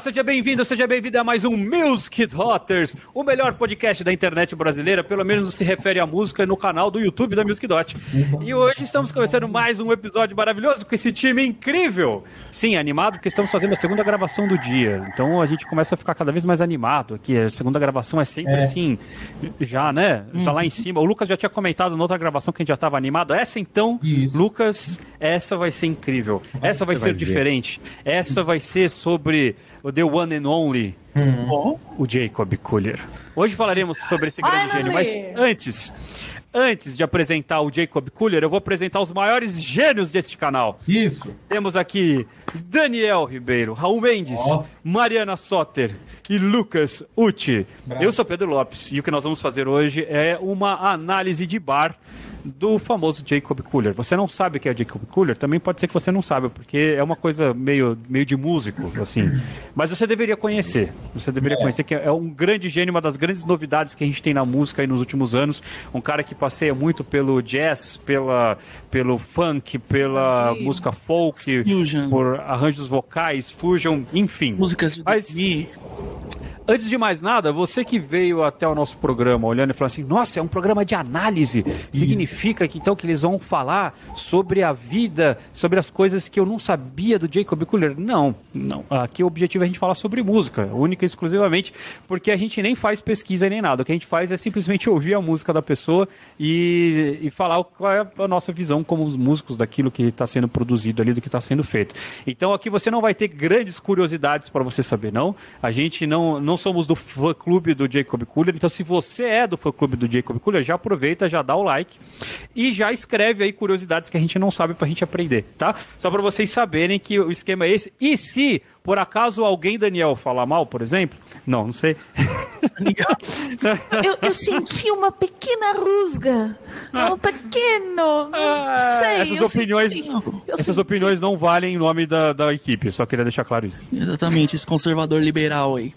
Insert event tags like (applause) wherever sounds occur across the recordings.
seja bem-vindo, seja bem-vindo a mais um Music Dotters, o melhor podcast da internet brasileira, pelo menos se refere à música no canal do YouTube da Music Dot. E hoje estamos começando mais um episódio maravilhoso com esse time incrível. Sim, animado porque estamos fazendo a segunda gravação do dia. Então a gente começa a ficar cada vez mais animado aqui. A segunda gravação é sempre é. assim, já, né? Já lá em cima. O Lucas já tinha comentado na outra gravação que a gente já estava animado. Essa então, Isso. Lucas, essa vai ser incrível. Essa vai ser diferente. Essa vai ser sobre o The One and Only, hum. o Jacob Collier. Hoje falaremos sobre esse grande gênio, mas antes, antes de apresentar o Jacob Collier, eu vou apresentar os maiores gênios deste canal. Isso. Temos aqui Daniel Ribeiro, Raul Mendes, oh. Mariana Soter e Lucas Uti. Eu sou Pedro Lopes e o que nós vamos fazer hoje é uma análise de bar do famoso Jacob Cooler. Você não sabe o que é Jacob Cooler? Também pode ser que você não saiba, porque é uma coisa meio, meio de músico, assim. Mas você deveria conhecer. Você deveria é. conhecer que é um grande gênio, uma das grandes novidades que a gente tem na música aí nos últimos anos. Um cara que passeia muito pelo jazz, pela, pelo funk, pela música folk, fusion. por arranjos vocais, fusion, enfim. Músicas de Mas, Antes de mais nada, você que veio até o nosso programa olhando e falando assim, nossa, é um programa de análise. Isso. Significa que então que eles vão falar sobre a vida, sobre as coisas que eu não sabia do Jacob Cooler? Não, não. Aqui o objetivo é a gente falar sobre música, única e exclusivamente, porque a gente nem faz pesquisa nem nada. O que a gente faz é simplesmente ouvir a música da pessoa e, e falar qual é a nossa visão como músicos daquilo que está sendo produzido ali, do que está sendo feito. Então aqui você não vai ter grandes curiosidades para você saber, não. A gente não, não somos do fã clube do Jacob Cooler, então se você é do fã clube do Jacob Cooler, já aproveita, já dá o like e já escreve aí curiosidades que a gente não sabe pra gente aprender, tá? Só para vocês saberem que o esquema é esse. E se por acaso alguém, Daniel, falar mal, por exemplo? Não, não sei. eu, eu, senti uma pequena rusga. Um pequeno. Não ah, sei. Essas opiniões, essas opiniões não valem em nome da, da equipe. Só queria deixar claro isso. Exatamente, esse conservador liberal aí.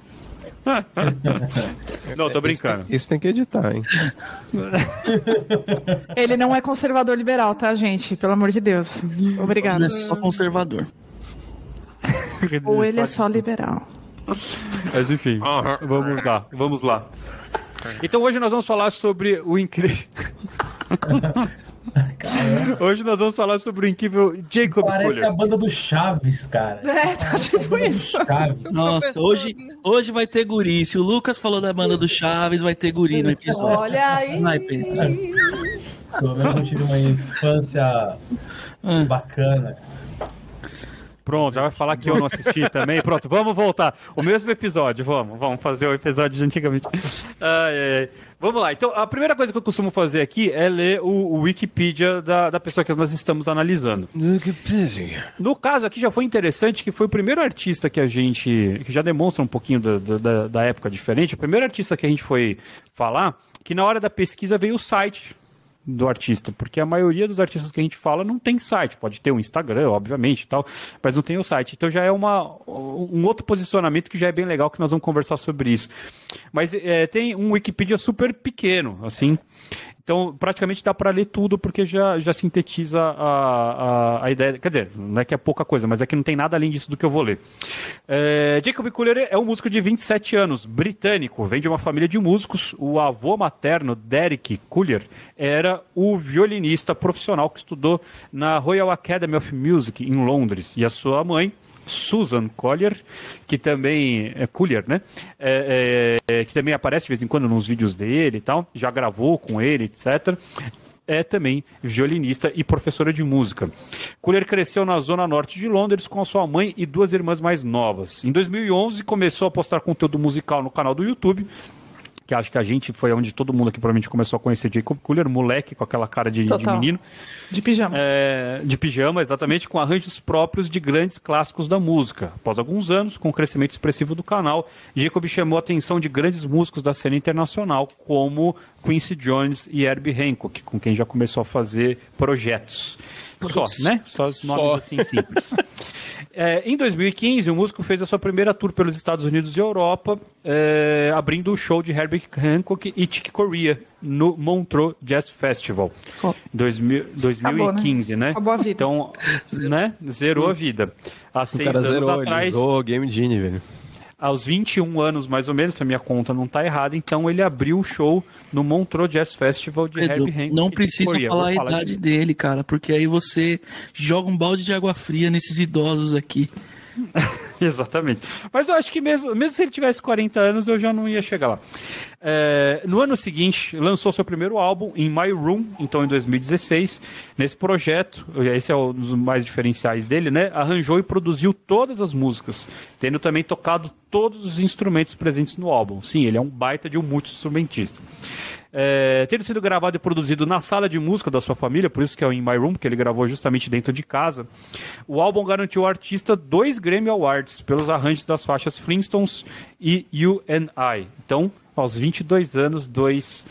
(laughs) Não, tô brincando. Isso, isso, tem que editar, hein? (laughs) Ele não é conservador liberal, tá, gente? Pelo amor de Deus. Obrigado. Ele é só conservador. (laughs) Ou ele é só liberal. Mas enfim, vamos lá, vamos lá. Então hoje nós vamos falar sobre o incrível. Hoje nós vamos falar sobre o incrível Jacob Parece Collier. a banda do Chaves, cara. É, tá tipo isso. Nossa, hoje, hoje vai ter guri. Se o Lucas falou da banda do Chaves, vai ter guri no episódio. Olha aí. Vai, Pedro. Pelo menos eu tive uma infância ah. bacana. Pronto, já vai falar que eu não assisti (laughs) também. Pronto, vamos voltar. O mesmo episódio, vamos, vamos fazer o episódio de antigamente. Ai, ai. Vamos lá. Então, a primeira coisa que eu costumo fazer aqui é ler o, o Wikipedia da, da pessoa que nós estamos analisando. Wikipedia. No caso aqui já foi interessante que foi o primeiro artista que a gente. que já demonstra um pouquinho da, da, da época diferente. O primeiro artista que a gente foi falar, que na hora da pesquisa veio o site do artista, porque a maioria dos artistas que a gente fala não tem site, pode ter um Instagram, obviamente, tal, mas não tem o site. Então já é uma, um outro posicionamento que já é bem legal que nós vamos conversar sobre isso. Mas é, tem um Wikipedia super pequeno, assim, então, praticamente dá para ler tudo, porque já, já sintetiza a, a, a, ideia. Quer dizer, não é que é pouca coisa, mas é que não tem nada além disso do que eu vou ler. É, Jacob Collier é um músico de 27 anos, britânico, vem de uma família de músicos. O avô materno, Derek Collier, era o violinista profissional que estudou na Royal Academy of Music em Londres. E a sua mãe, Susan Collier, que também é Collier, né? É, é, que também aparece de vez em quando nos vídeos dele e tal, já gravou com ele, etc. É também violinista e professora de música. Collier cresceu na zona norte de Londres com sua mãe e duas irmãs mais novas. Em 2011 começou a postar conteúdo musical no canal do YouTube que acho que a gente foi onde todo mundo aqui provavelmente começou a conhecer Jacob Cooler, moleque com aquela cara de, de menino. De pijama. É, de pijama, exatamente, com arranjos próprios de grandes clássicos da música. Após alguns anos, com o crescimento expressivo do canal, Jacob chamou a atenção de grandes músicos da cena internacional, como Quincy Jones e Herbie Hancock, com quem já começou a fazer projetos. Só, né? Só os nomes Só. assim simples. (laughs) É, em 2015, o músico fez a sua primeira tour pelos Estados Unidos e Europa, é, abrindo o show de Herbie Hancock e Chick Corea no Montreux Jazz Festival. Dois, 2015, Acabou, né? Acabou a vida. Então, né? Zerou a vida. Há seis anos zerou, atrás. Ele Game Genie, velho. Aos 21 anos mais ou menos, se a minha conta não tá errada, então ele abriu o show no Montreux Jazz Festival de Pedro, Hancock. não de precisa Coreia. falar a idade disso. dele, cara, porque aí você joga um balde de água fria nesses idosos aqui. (laughs) (laughs) Exatamente. Mas eu acho que mesmo, mesmo se ele tivesse 40 anos, eu já não ia chegar lá. É, no ano seguinte, lançou seu primeiro álbum, em My Room, então em 2016. Nesse projeto, esse é um dos mais diferenciais dele, né? Arranjou e produziu todas as músicas, tendo também tocado todos os instrumentos presentes no álbum. Sim, ele é um baita de um multi-instrumentista. É, tendo sido gravado e produzido na sala de música da sua família, por isso que é o In My Room, que ele gravou justamente dentro de casa, o álbum garantiu ao artista dois Grammy Awards pelos arranjos das faixas Flintstones e You and I. Então, aos 22 anos, dois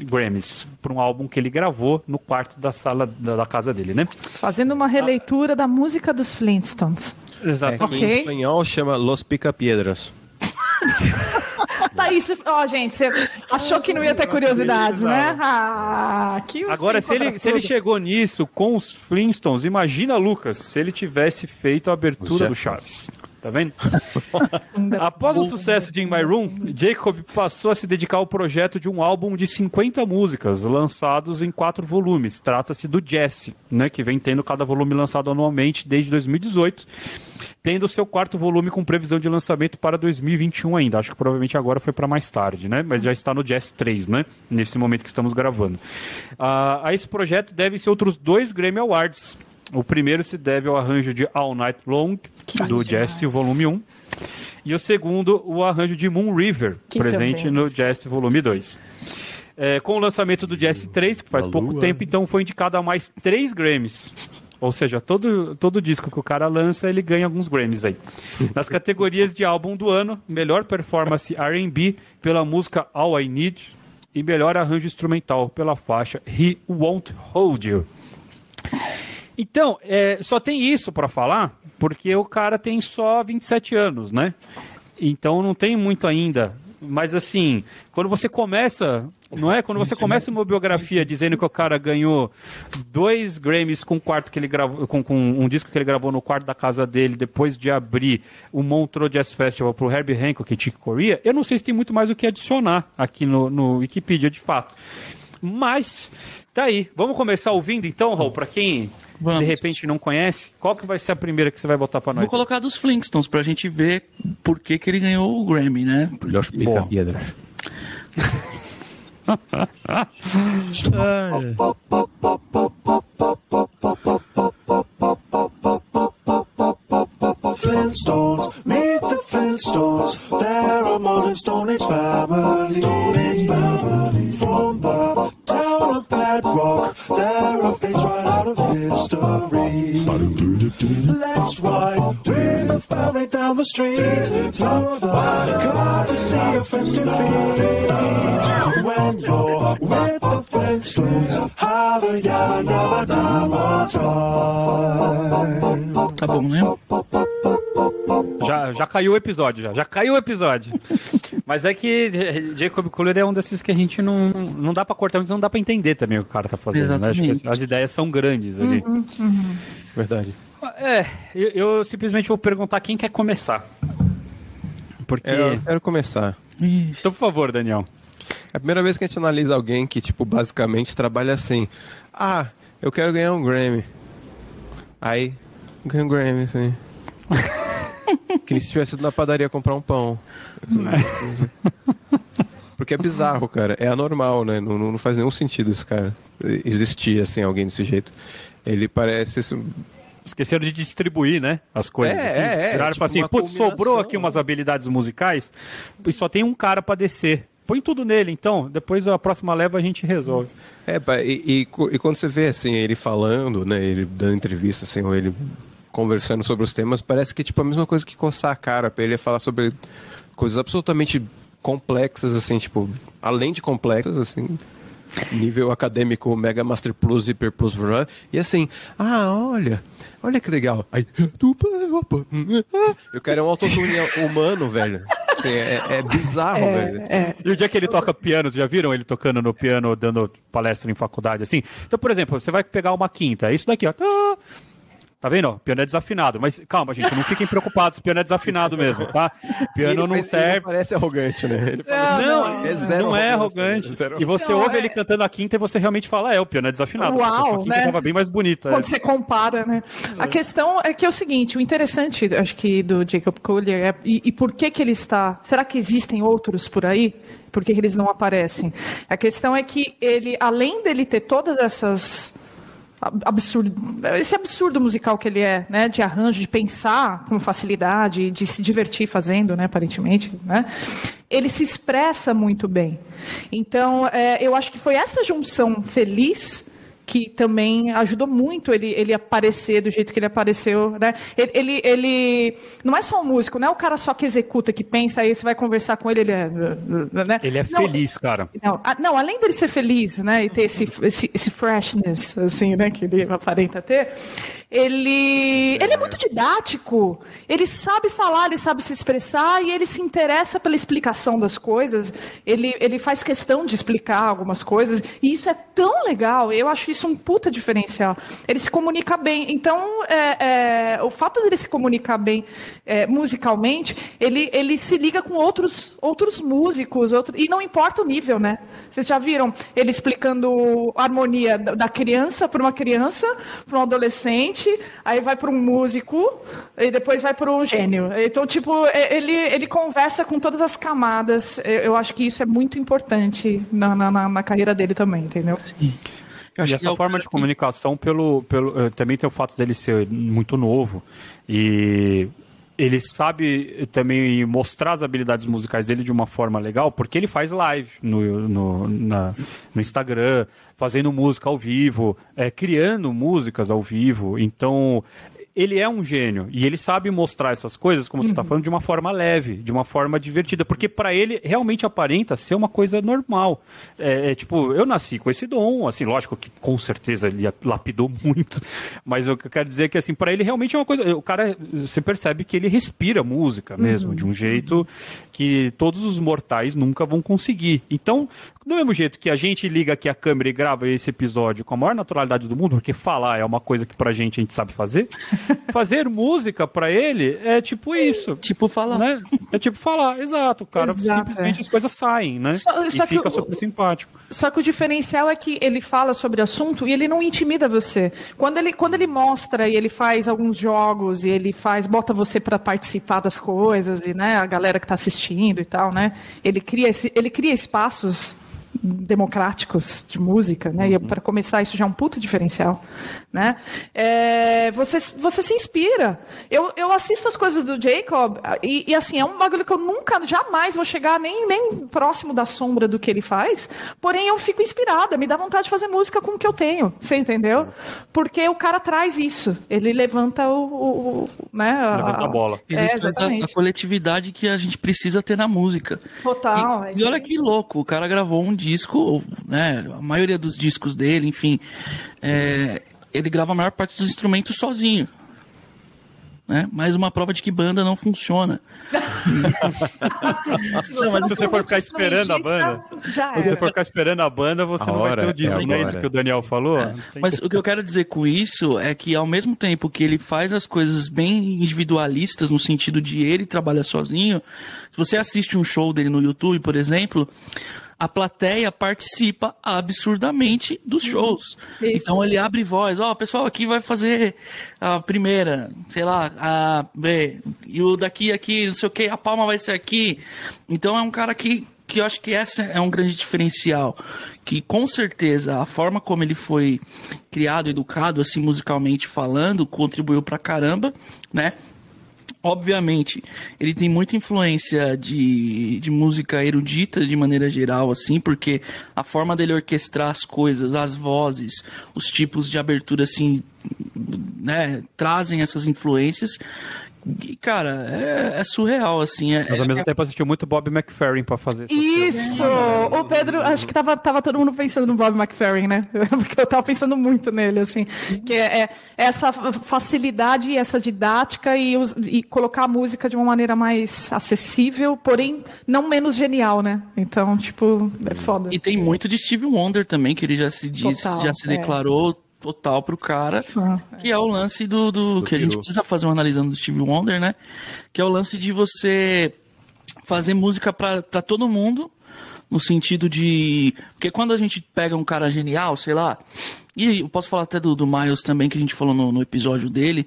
Grammys para um álbum que ele gravou no quarto da sala da, da casa dele, né? Fazendo uma releitura da música dos Flintstones. É que Exatamente. Ok. em espanhol chama Los Pica-Piedras. (laughs) Tá isso, ó, gente, você achou que não ia ter curiosidades, né? Ah, que Agora, se ele, se ele chegou nisso com os Flintstones, imagina, Lucas, se ele tivesse feito a abertura do. Chaves. Tá vendo? (laughs) Após o sucesso de In My Room, Jacob passou a se dedicar ao projeto de um álbum de 50 músicas, lançados em quatro volumes. Trata-se do Jesse, né, que vem tendo cada volume lançado anualmente desde 2018, tendo seu quarto volume com previsão de lançamento para 2021 ainda. Acho que provavelmente agora foi para mais tarde, né? Mas já está no Jazz 3, né? Nesse momento que estamos gravando. Ah, a esse projeto devem-se outros dois Grammy Awards. O primeiro se deve ao arranjo de All Night Long, Que do massa. Jazz Volume 1. E o segundo, o arranjo de Moon River, Que presente também. no Jazz Volume 2. É, com o lançamento do Jazz 3, que faz A pouco lua. tempo, então foi indicado a mais três Grammys. Ou seja, todo, todo disco que o cara lança, ele ganha alguns Grammys aí. (laughs) Nas categorias de álbum do ano, melhor performance R&B pela música All I Need e melhor arranjo instrumental pela faixa He Won't Hold You. Então, é, só tem isso pra falar, porque o cara tem só 27 anos, né? Então não tem muito ainda. Mas assim, quando você começa, não é? Quando você começa uma biografia dizendo que o cara ganhou dois Grammys com quarto que ele gravou, com, com um disco que ele gravou no quarto da casa dele, depois de abrir o Montreux Jazz Festival pro Herbie Hancock e Chick Corea, eu não sei se tem muito mais o que adicionar aqui no, no Wikipedia de fato. Mas tá aí. Vamos começar ouvindo então, Raul, pra quem Vamos. de repente não conhece, qual que vai ser a primeira que você vai botar pra nós? Vou colocar dos Flintstones pra gente ver por que, que ele ganhou o Grammy, né? Los Pica-Piedras. Flintstones, meet the Flintstones. They're a modern Stone Age family. Stone Age family. From the town of Bedrock, they're a page right out of history. Let's ride with the family down the street. Through the car to see your friends to feed. When you're with the Flintstones, have a yabba yabba dabba time. Tá bom, né? Já, já caiu o episódio, já. Já caiu o episódio. (laughs) Mas é que Jacob Cooler é um desses que a gente não, não dá pra cortar, mas não dá pra entender também o que o cara tá fazendo. Né? Acho que Exatamente. as ideias são grandes ali. Verdade. É, eu, eu simplesmente vou perguntar quem quer começar. Porque. É, eu quero começar. Então, por favor, Daniel. É a primeira vez que a gente analisa alguém que, tipo, basicamente trabalha assim. Ah, eu quero ganhar um Grammy. Aí, ganha um Grammy, assim. (laughs) que nem se tivesse ido na padaria comprar um pão. Porque é bizarro, cara. É anormal, né? Não, não faz nenhum sentido esse cara existir, assim, alguém desse jeito. Ele parece... Esqueceram de distribuir, né? As coisas. É, assim. é, é, Viraram tipo assim: putz, sobrou aqui umas né? habilidades musicais e só tem um cara pra descer. Põe tudo nele, então. Depois a próxima leva a gente resolve. É, e, e, e quando você vê, assim, ele falando, né? Ele dando entrevista, assim, ou ele conversando sobre os temas, parece que, tipo, a mesma coisa que coçar a cara pra ele é falar sobre coisas absolutamente complexas, assim, tipo, além de complexas, assim, nível acadêmico Mega Master Plus, Hyper Plus, Run, e assim, ah, olha, olha que legal. Aí, eu quero um autotune humano, velho. Assim, é, é bizarro, velho. E o dia que ele toca piano, vocês já viram ele tocando no piano, dando palestra em faculdade, assim? Então, por exemplo, você vai pegar uma quinta, é isso daqui, ó. Tá, Tá vendo? Piano é desafinado. Mas calma, gente, não fiquem preocupados, piano é desafinado mesmo, tá? Piano Ele não faz- ele serve. parece arrogante, né? Ele fala Não, assim, é zero não é arrogante. Zero E você Não, ouve é- ele cantando a quinta e você realmente fala, é, o piano é desafinado. Uau, a sua quinta né? tava bem mais bonita. é. Quando você compara, né? A questão é que é o seguinte, o interessante, acho que do Jacob Collier é e, e por que que ele está? Será que existem outros por aí? Por que, que eles não aparecem? A questão é que ele, além dele ter todas essas absurdo, esse absurdo musical que ele é, né, de arranjo, de pensar com facilidade, de se divertir fazendo, né, aparentemente, né, ele se expressa muito bem. Então, é, eu acho que foi essa junção feliz que também ajudou muito ele, ele aparecer do jeito que ele apareceu, né? Ele, ele, ele não é só um músico, não é o cara só que executa, que pensa, aí você vai conversar com ele, ele é, né? Ele é Não, feliz, cara. não, a- não, além dele ser feliz, né, e ter esse, esse, esse freshness, assim, né, que ele aparenta ter, ele, ele é muito didático, ele sabe falar, ele sabe se expressar e ele se interessa pela explicação das coisas, ele, ele faz questão de explicar algumas coisas e isso é tão legal, eu acho isso um puta diferencial. Ele se comunica bem, então é, é, o fato dele se comunicar bem é, musicalmente, ele, ele se liga com outros, outros músicos, outro, e não importa o nível, né? Vocês já viram ele explicando a harmonia da criança para uma criança, para um adolescente, aí vai para um músico, e depois vai para um gênio. Então, tipo, é- ele, ele conversa com todas as camadas. Eu eu acho que isso é muito importante na, na, na- carreira dele também, entendeu? Eu acho E essa é forma de comunicação pelo, pelo eh, também tem o fato dele ser muito novo e ele sabe também mostrar as habilidades musicais dele de uma forma legal, porque ele faz live no, no, na- no Instagram, fazendo música ao vivo, eh, criando músicas ao vivo. Então, ele é um gênio e ele sabe mostrar essas coisas, como você está falando, de uma forma leve, de uma forma divertida, porque para ele realmente aparenta ser uma coisa normal. É, é, tipo, eu nasci com esse dom, assim, lógico que com certeza ele lapidou (laughs) muito, mas o que eu quero dizer é que assim, para ele realmente é uma coisa, o cara, você percebe que ele respira música mesmo, de um jeito que todos os mortais nunca vão conseguir. Então, do mesmo jeito que a gente liga aqui a câmera e grava esse episódio com a maior naturalidade do mundo, porque falar é uma coisa que pra gente a gente sabe fazer, fazer música pra ele é tipo isso. Tipo, falar. Né? É tipo falar, exato. O cara Exato, simplesmente é. as coisas saem, né? Só- e só fica o- super simpático. Só que o diferencial é que ele fala sobre o assunto e ele não intimida você. Quando ele, quando ele mostra e ele faz alguns jogos e ele faz, bota você para participar das coisas e né, a galera que está assistindo e tal, né? Ele cria, esse, ele cria espaços democráticos de música, né? E para começar isso já é um puta diferencial, né? É, você, você se inspira. Eu, eu assisto as coisas do Jacob e, e, assim é um bagulho que eu nunca, jamais vou chegar nem, nem próximo da sombra do que ele faz. Porém eu fico inspirada, me dá vontade de fazer música com o que eu tenho, você entendeu? Porque o cara traz isso, ele levanta o, o- o- né? Levanta a bola. Ele É, traz a, a exatamente. coletividade que a gente precisa ter na música. Total. é E, isso e olha que louco, o cara gravou um disco, né? A maioria dos discos dele, enfim, é, ele grava a maior parte dos instrumentos sozinho. Né? Mais uma prova de que banda não funciona. (laughs) Se Não, mas não se você for ficar esperando a banda, já Se você for ficar esperando a banda, você A não vai ter o é disco. não é isso que o Daniel falou? Tem Mas que- o que eu quero dizer com isso é que ao mesmo tempo que ele faz as coisas bem individualistas, no sentido de ele trabalhar sozinho, se você assiste um show dele no YouTube, por exemplo, a plateia participa absurdamente dos shows. Isso. Então ele abre voz, ó, o pessoal aqui vai fazer a primeira, sei lá, a B, e o daqui aqui, não sei o que, a palma vai ser aqui. Então é um cara que que eu acho que essa é um grande diferencial, que com certeza a forma como ele foi criado, educado, assim, musicalmente falando, contribuiu pra caramba, né? Obviamente, ele tem muita influência de, de música erudita de maneira geral, assim, porque a forma dele orquestrar as coisas, as vozes, os tipos de abertura, assim, né, trazem essas influências. E, cara, é, é surreal, assim. É, Mas ao mesmo tempo assistiu muito Bob McFerrin pra fazer coisas. Isso! O Pedro, acho que tava, tava todo mundo pensando no Bob McFerrin, né? (laughs) Porque eu tava pensando muito nele, assim. Que é, é essa facilidade, essa didática e, os- e colocar a música de uma maneira mais acessível, porém não menos genial, né? Então, tipo, é foda. E tem muito de Steve Wonder também, que ele já se diz, Total, já se é. declarou total pro cara, Fã, que é o lance do, do, que a gente precisa fazer um analisando do Steve Wonder, né? Que é o lance de você fazer música pra pra todo mundo, no sentido de. Porque quando a gente pega um cara genial, sei lá. E eu posso falar até do, do Miles também, que a gente falou no, no episódio dele,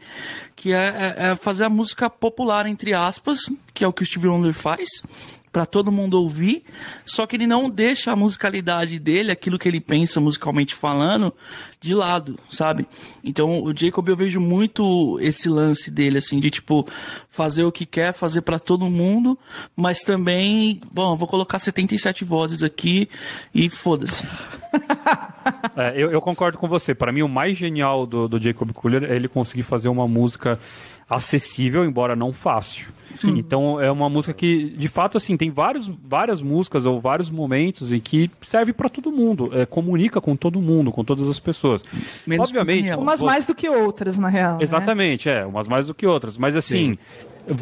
que é, é- é fazer a música popular, entre aspas, que é o que o Steve Wonder faz, pra todo mundo ouvir, só que ele não deixa a musicalidade dele, aquilo que ele pensa musicalmente falando, de lado, sabe? Então, o Jacob eu vejo muito esse lance dele, assim, de tipo, fazer o que quer, fazer pra todo mundo, mas também, bom, vou colocar 77 vozes aqui e foda-se. (laughs) É, eu, eu concordo com você. Para mim, o mais genial do, do Jacob Collier é ele conseguir fazer uma música acessível, embora não fácil. Então, é uma música que, de fato, assim, tem vários, várias músicas ou vários momentos em que serve para todo mundo, é, comunica com todo mundo, com todas as pessoas. Menos Obviamente. Umas você- mais do que outras, na real. né? Exatamente, é, umas mais do que outras. Mas assim,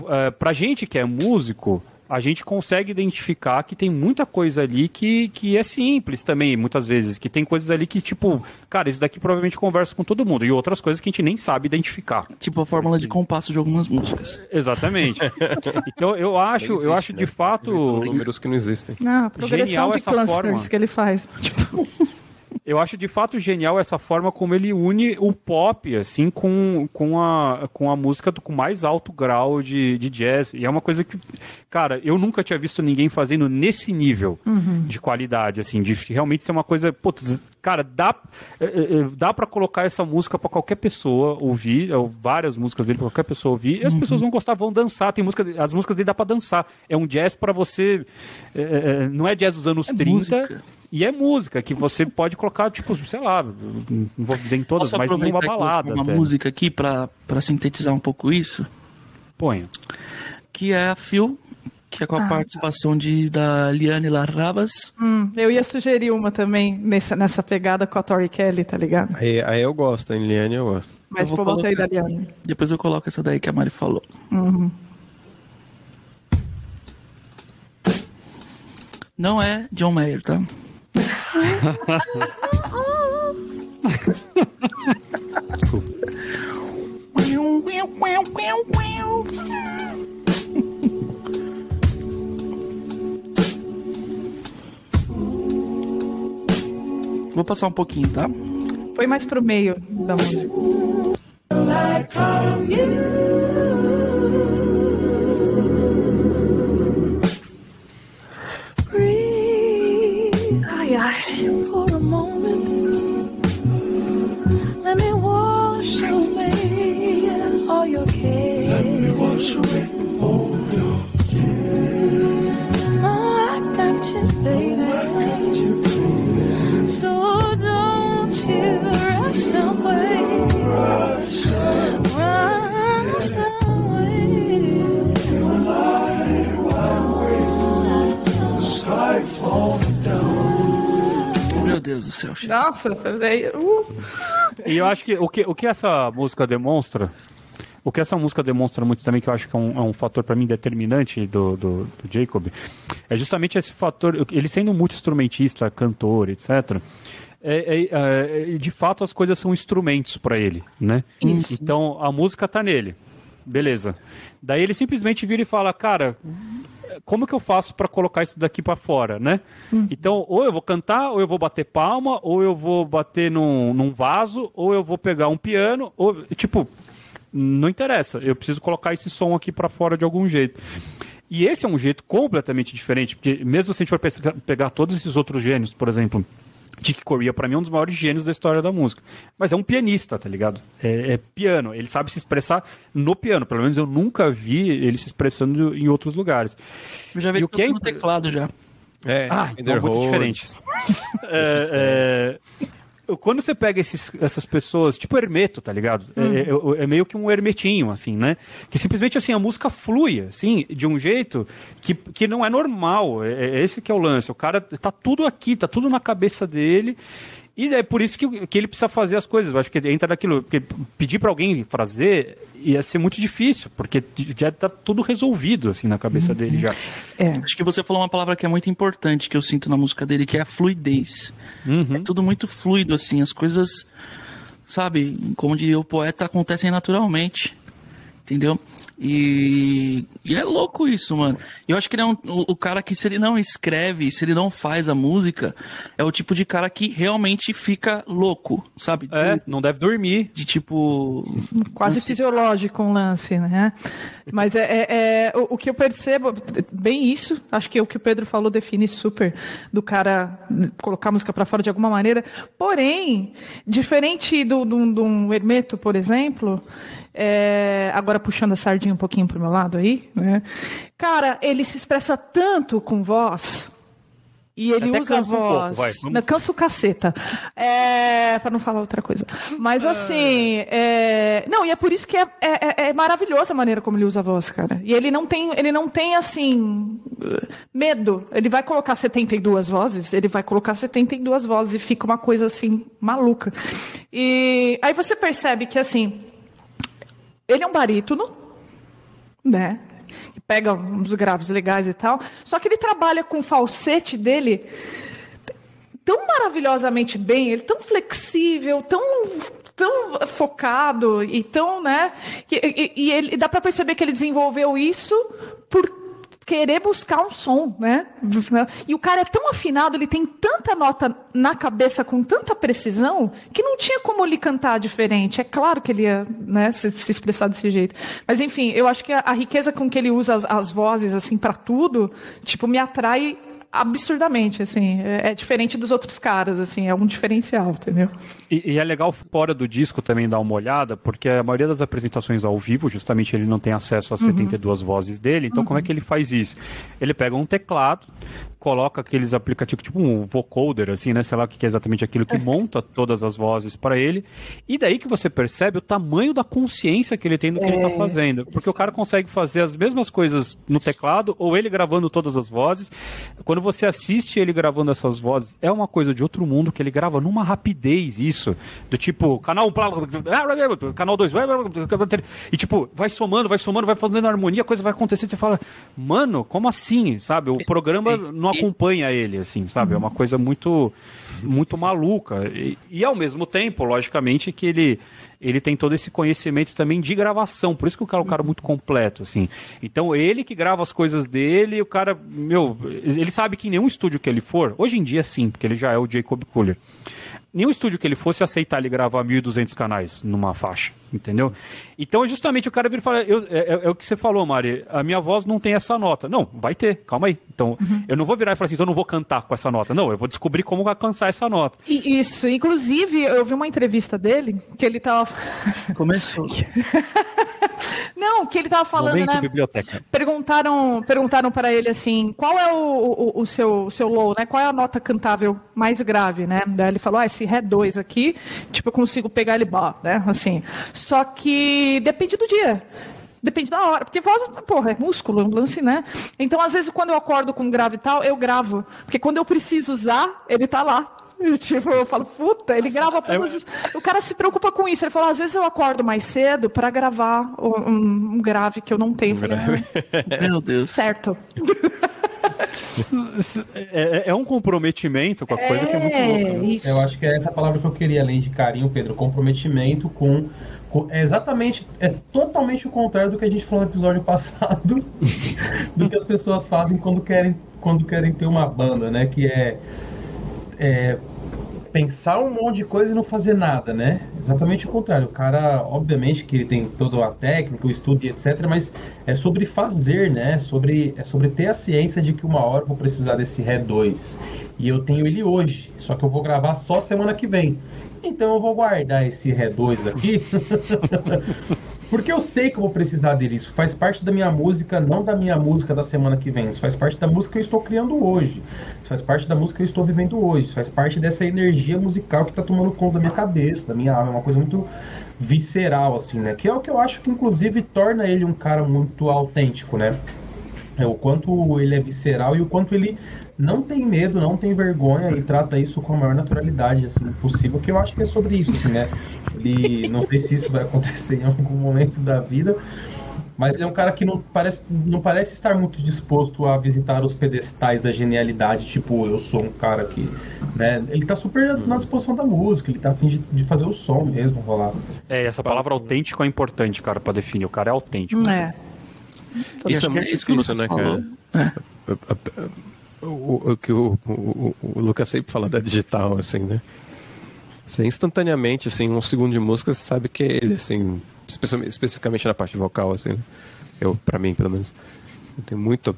é, pra gente que é músico, a gente consegue identificar que tem muita coisa ali que, que é simples também, muitas vezes. Que tem coisas ali que, tipo, cara, isso daqui provavelmente conversa com todo mundo. E outras coisas que a gente nem sabe identificar. Tipo a fórmula de compasso de algumas músicas. Exatamente. (laughs) então eu acho, eu acho de fato. Números que não existem. Ah, progressão Genial de essa clusters forma. que ele faz. Tipo, (laughs) Eu acho de fato genial essa forma como ele une o pop, assim, com, com, a, com a música do, com mais alto grau de, de jazz. E é uma coisa que, cara, eu nunca tinha visto ninguém fazendo nesse nível de qualidade, assim, de realmente ser uma coisa. Putz, cara, dá, é, é, dá para colocar essa música para qualquer pessoa ouvir, ou várias músicas dele pra qualquer pessoa ouvir, e as pessoas vão gostar, vão dançar. Tem música, as músicas dele dá para dançar. É um jazz para você. é, é, não é jazz dos anos É 30. música. E é música que você pode colocar, tipo, sei lá, não vou dizer em todas, Posso mas em uma colocar balada. uma até. música aqui pra sintetizar um pouco isso? Ponha. Que é a Phil, que é com a Ah. participação de, da Liane Larrabas. hum, eu ia sugerir uma também nessa, nessa pegada com a Tori Kelly, tá ligado? Aí, aí eu gosto, em Liane eu gosto. Mas Eu vou bota aí da colocar Liane. Depois eu coloco essa daí que a Mari falou. Não é John Mayer, tá? Vou passar um pouquinho, tá? Foi mais pro meio da música. Ai, Nossa, peraí. Uh. E eu acho que o, que o que essa música demonstra, o que essa música demonstra muito também, que eu acho que é um, é um fator para mim determinante do, do, do Jacob, é justamente esse fator, ele sendo um multi-instrumentista, cantor, etc. é- é- é- de fato as coisas são instrumentos para ele, né? Então a música tá nele, beleza. Daí ele simplesmente vira e fala, cara, como que eu faço para colocar isso daqui para fora, né? Então, ou eu vou cantar, ou eu vou bater palma, ou eu vou bater num, num vaso, ou eu vou pegar um piano, ou tipo, não interessa. Eu preciso colocar esse som aqui para fora de algum jeito. E esse é um jeito completamente diferente, porque mesmo se a gente for pegar todos esses outros gênios, por exemplo, Dick Corea, pra mim, é um dos maiores gênios da história da música. Mas é um pianista, tá ligado? É, é piano. Ele sabe se expressar no piano. Pelo menos eu nunca vi ele se expressando em outros lugares. Eu já vi E o que é no teclado já. É, Ah, então Ender muito Rhodes. diferentes. (laughs) É, é, quando você pega esses- essas pessoas, tipo Hermeto, tá ligado? É, é- é meio que um hermetinho, assim, né? Que simplesmente, assim, a música flui, assim, de um jeito que, que não é normal. É, é esse que é o lance. O cara tá tudo aqui, tá tudo na cabeça dele. E é por isso que, que ele precisa fazer as coisas. Eu acho que entra naquilo. Porque pedir pra alguém fazer ia ser muito difícil, porque já tá tudo resolvido, assim, na cabeça dele já. É. Acho que você falou uma palavra que é muito importante que eu sinto na música dele, que é a fluidez. Uhum. É tudo muito fluido, assim, as coisas sabe? Como diria o poeta, acontecem naturalmente. Entendeu? E, e é louco isso, mano. Eu acho que ele é um, o, o cara que, se ele não escreve, se ele não faz a música, é o tipo de cara que realmente fica louco, sabe? É, não deve dormir. De tipo. Quase fisiológico um lance, né? Mas é, é- é- o, o que eu percebo, bem isso, acho que o que o Pedro falou define super do cara colocar a música pra fora de alguma maneira. Porém, diferente do, do, do um Hermeto, por exemplo, é, agora puxando a sardinha um pouquinho pro meu lado aí, né? Cara, ele se expressa tanto com voz. E ele Até usa a cansa um pouco, voz. cansa o caceta. É, para não falar outra coisa. Mas assim, é, não, e é por isso que é, é, é maravilhosa a maneira como ele usa a voz, cara. E ele não tem, ele não tem assim medo. Ele vai colocar 72 vozes, ele vai colocar 72 vozes e fica uma coisa assim maluca. E aí você percebe que assim, ele é um barítono, né? Pega uns graves legais e tal. Só que ele trabalha com o falsete dele tão maravilhosamente bem, ele tão flexível, tão tão focado e tão, né? E, e- e ele, dá para perceber que ele desenvolveu isso por querer buscar um som, né? E o cara é tão afinado, ele tem tanta nota na cabeça com tanta precisão que não tinha como ele cantar diferente. É claro que ele ia, né, se, se expressar desse jeito. Mas enfim, eu acho que a, a riqueza com que ele usa as, as vozes assim para tudo, tipo, me atrai absurdamente, assim. É, é diferente dos outros caras, assim, é um diferencial, entendeu? E, e é legal fora do disco também dar uma olhada, porque a maioria das apresentações ao vivo, justamente ele não tem acesso às 72 vozes dele, então como é que ele faz isso? Ele pega um teclado, coloca aqueles aplicativos, tipo um vocoder, assim, né? Sei lá o que é exatamente aquilo que (laughs) monta todas as vozes para ele, e daí que você percebe o tamanho da consciência que ele tem do que ele tá fazendo. Porque o cara consegue fazer as mesmas coisas no teclado, ou ele gravando todas as vozes. Quando você assiste ele gravando essas vozes, é uma coisa de outro mundo que ele grava numa rapidez, isso. Do tipo, canal 1, canal 2, e tipo, vai somando, vai somando, vai fazendo harmonia, a coisa vai acontecendo, você fala, mano, como assim, sabe? O programa não acompanha ele, assim, sabe? É uma coisa muito, muito maluca. E, e ao mesmo tempo, logicamente, que ele, ele tem todo esse conhecimento também de gravação, por isso que o cara é um cara muito completo, assim. Então, ele que grava as coisas dele, o cara, meu, ele sabe que em nenhum estúdio que ele for, hoje em dia sim, porque ele já é o Jacob Cooler, nenhum estúdio que ele fosse aceitar ele gravar 1.200 canais numa faixa, entendeu? Então, justamente, o cara vira e fala, eu- é, é- é o que você falou, Mari, a minha voz não tem essa nota. Não, vai ter, calma aí. Então, eu não vou virar e falar assim, então eu não vou cantar com essa nota. Não, eu vou descobrir como alcançar essa nota. Isso, inclusive, eu vi uma entrevista dele que ele tava. (laughs) Começou. (laughs) Não, que ele tava falando, Momento né? biblioteca. Perguntaram, perguntaram para ele assim, qual é o, o, o seu, o seu low, né? Qual é a nota cantável mais grave, né? Daí ele falou, ah, esse Ré 2 aqui, tipo, eu consigo pegar ele, bah, né? Assim. Só que depende do dia. Depende da hora, porque voz, porra, é músculo, é um lance, né? Então, às vezes, quando eu acordo com grave e tal, eu gravo. Porque quando eu preciso usar, ele tá lá. (laughs) E, Tipo, eu falo, puta, ele grava todas. as- O cara se preocupa com isso. Ele fala, às vezes eu acordo mais cedo para gravar um, um grave que eu não tenho. Falei, (laughs) "Ah, Meu Deus. certo. (laughs) É, é um comprometimento com a coisa que é muito louca. né? isso. Eu acho que é essa palavra que eu queria, além de carinho, Pedro, comprometimento com. É exatamente, é totalmente o contrário do que a gente falou no episódio (laughs) passado, do que as pessoas fazem quando querem, quando querem ter uma banda, né? Que é, é pensar um monte de coisa e não fazer nada, né? Exatamente o contrário. O cara, obviamente, que ele tem toda a técnica, o estudo e etc., mas é sobre fazer, né? Sobre, é sobre ter a ciência de que uma hora eu vou precisar desse Ré 2. E eu tenho ele hoje, só que eu vou gravar só semana que vem. Então eu vou guardar esse Ré 2 aqui. (laughs) Porque eu sei que eu vou precisar dele. Isso faz parte da minha música, não da minha música da semana que vem. Isso faz parte da música que eu estou criando hoje. Isso faz parte da música que eu estou vivendo hoje. Isso faz parte dessa energia musical que está tomando conta da minha cabeça, da minha alma. É uma coisa muito visceral, assim, né? Que é o que eu acho que, inclusive, torna ele um cara muito autêntico, né? É o quanto ele é visceral e o quanto ele não tem medo, não tem vergonha e trata isso com a maior naturalidade assim, possível, que eu acho que é sobre isso, assim, né? Ele, não sei se isso vai acontecer em algum momento da vida, Mas ele é um cara que não parece, não parece estar muito disposto a visitar os pedestais da genialidade, tipo, eu sou um cara que. Né? Ele tá super na disposição da música, ele tá a fim de, de fazer o som mesmo rolar. É, essa palavra autêntico é importante, cara, pra definir. O cara é autêntico. É. Isso é muito difícil, né, cara? O, que o, o, o Lucas sempre fala da digital, assim, né? Você instantaneamente, assim, um segundo de música, você sabe que é ele, assim, especi- especificamente na parte vocal, assim. né? Eu, pra mim, pelo menos. Eu tenho muito.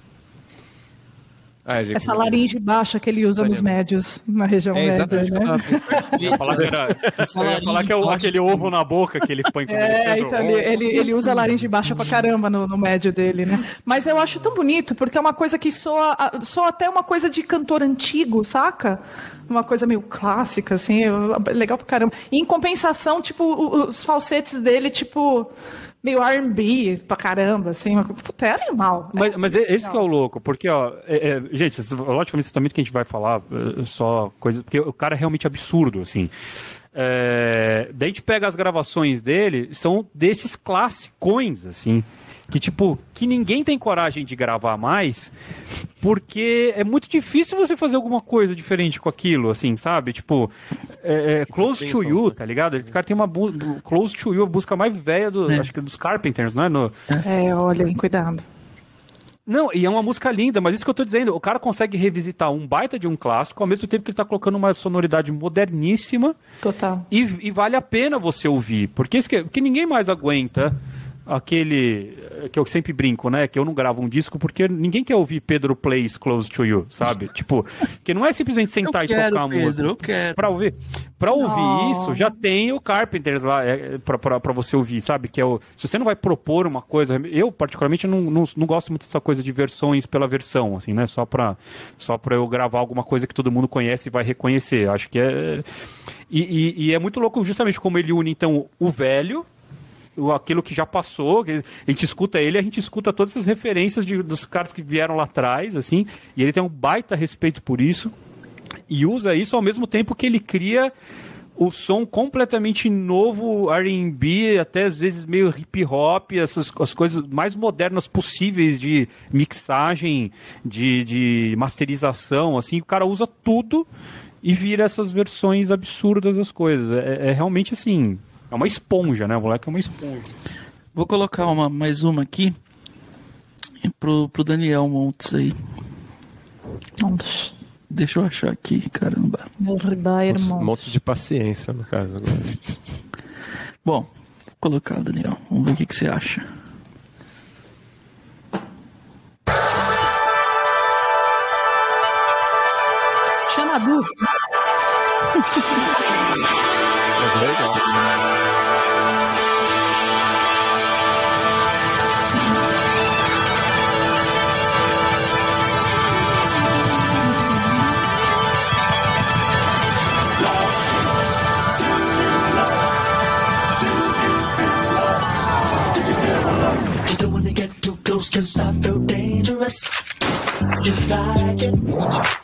Ah, ele- Essa laringe baixa que ele usa nos médios, na região É média, né? (laughs) Eu ia falar que, era, ia falar que é o- aquele ovo na boca que ele põe É, ele então ele, ele, ele usa a laringe baixa pra caramba no, no médio dele, né? Mas eu acho tão bonito, porque é uma coisa que soa, soa até uma coisa de cantor antigo, saca? Uma coisa meio clássica, assim, legal pra caramba. E em compensação, tipo, os falsetes dele, tipo, meio R&B pra caramba, assim. Puta, é animal. Mas, mas é- esse que é o louco, porque, ó, é- é, gente, logicamente, vocês também que a gente vai falar é, só coisas, porque o cara é realmente absurdo, assim. É, daí a gente pega as gravações dele, são desses classicões, assim, que, tipo, que ninguém tem coragem de gravar mais, porque é muito difícil você fazer alguma coisa diferente com aquilo, assim, sabe? Tipo, é, é, Close to You, tá ligado? Esse cara tem uma Close to You, a busca mais velha do, acho que dos Carpenters, não é? No, É, olhem, cuidado. não, e é uma música linda, mas isso que eu tô dizendo, o cara consegue revisitar um baita de um clássico, ao mesmo tempo que ele tá colocando uma sonoridade moderníssima Total. e, e vale a pena você ouvir, porque, isso que, porque ninguém mais aguenta aquele que eu sempre brinco, né, que eu não gravo um disco porque ninguém quer ouvir Pedro Plays Close to You, sabe? (laughs) tipo, que não é simplesmente Eu sentar e quero, tocar a música. Pedro, eu quero. Pra ouvir, pra ouvir Não. isso, já tem o Carpenters lá é, pra, pra, pra você ouvir, sabe? Que é o. Se você não vai propor uma coisa. Eu, particularmente, não, não, não gosto muito dessa coisa de versões pela versão, assim, né? Só pra, só pra eu gravar alguma coisa que todo mundo conhece e vai reconhecer. Acho que é. E, e- e é muito louco justamente como ele une, então, o velho. Aquilo que já passou, que a gente escuta ele, a gente escuta todas essas referências de- dos caras que vieram lá atrás, assim, e ele tem um baita respeito por isso e usa isso ao mesmo tempo que ele cria o som completamente novo, R&B, até às vezes meio hip hop, essas as coisas mais modernas possíveis de mixagem, de, de masterização, assim, o cara usa tudo e vira essas versões absurdas das coisas. É, é realmente assim, é uma esponja, né? O moleque é uma esponja. Vou colocar uma, mais uma aqui pro, pro Daniel Montes aí. Montes. Deixa eu achar aqui, caramba. Montes. monte de paciência, no caso. Agora. (laughs) Bom, vou colocar, Daniel. Vamos ver o que, que você acha. Xanadu. (laughs) cause I feel dangerous. You like it.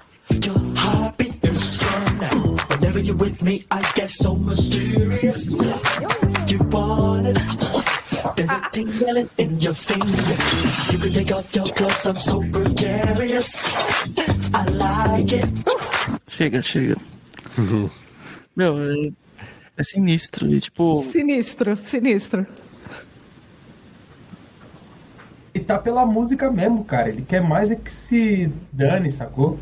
Whenever you're with me, I get so mysterious. You want it. There's a tingling in your fingers. You can take off your clothes, I'm so precarious. I like it. Chega, chega. Meu, é, é sinistro. E, tipo, Sinistro, sinistro. Ele tá pela música mesmo, cara. Ele quer mais é que se dane, sacou?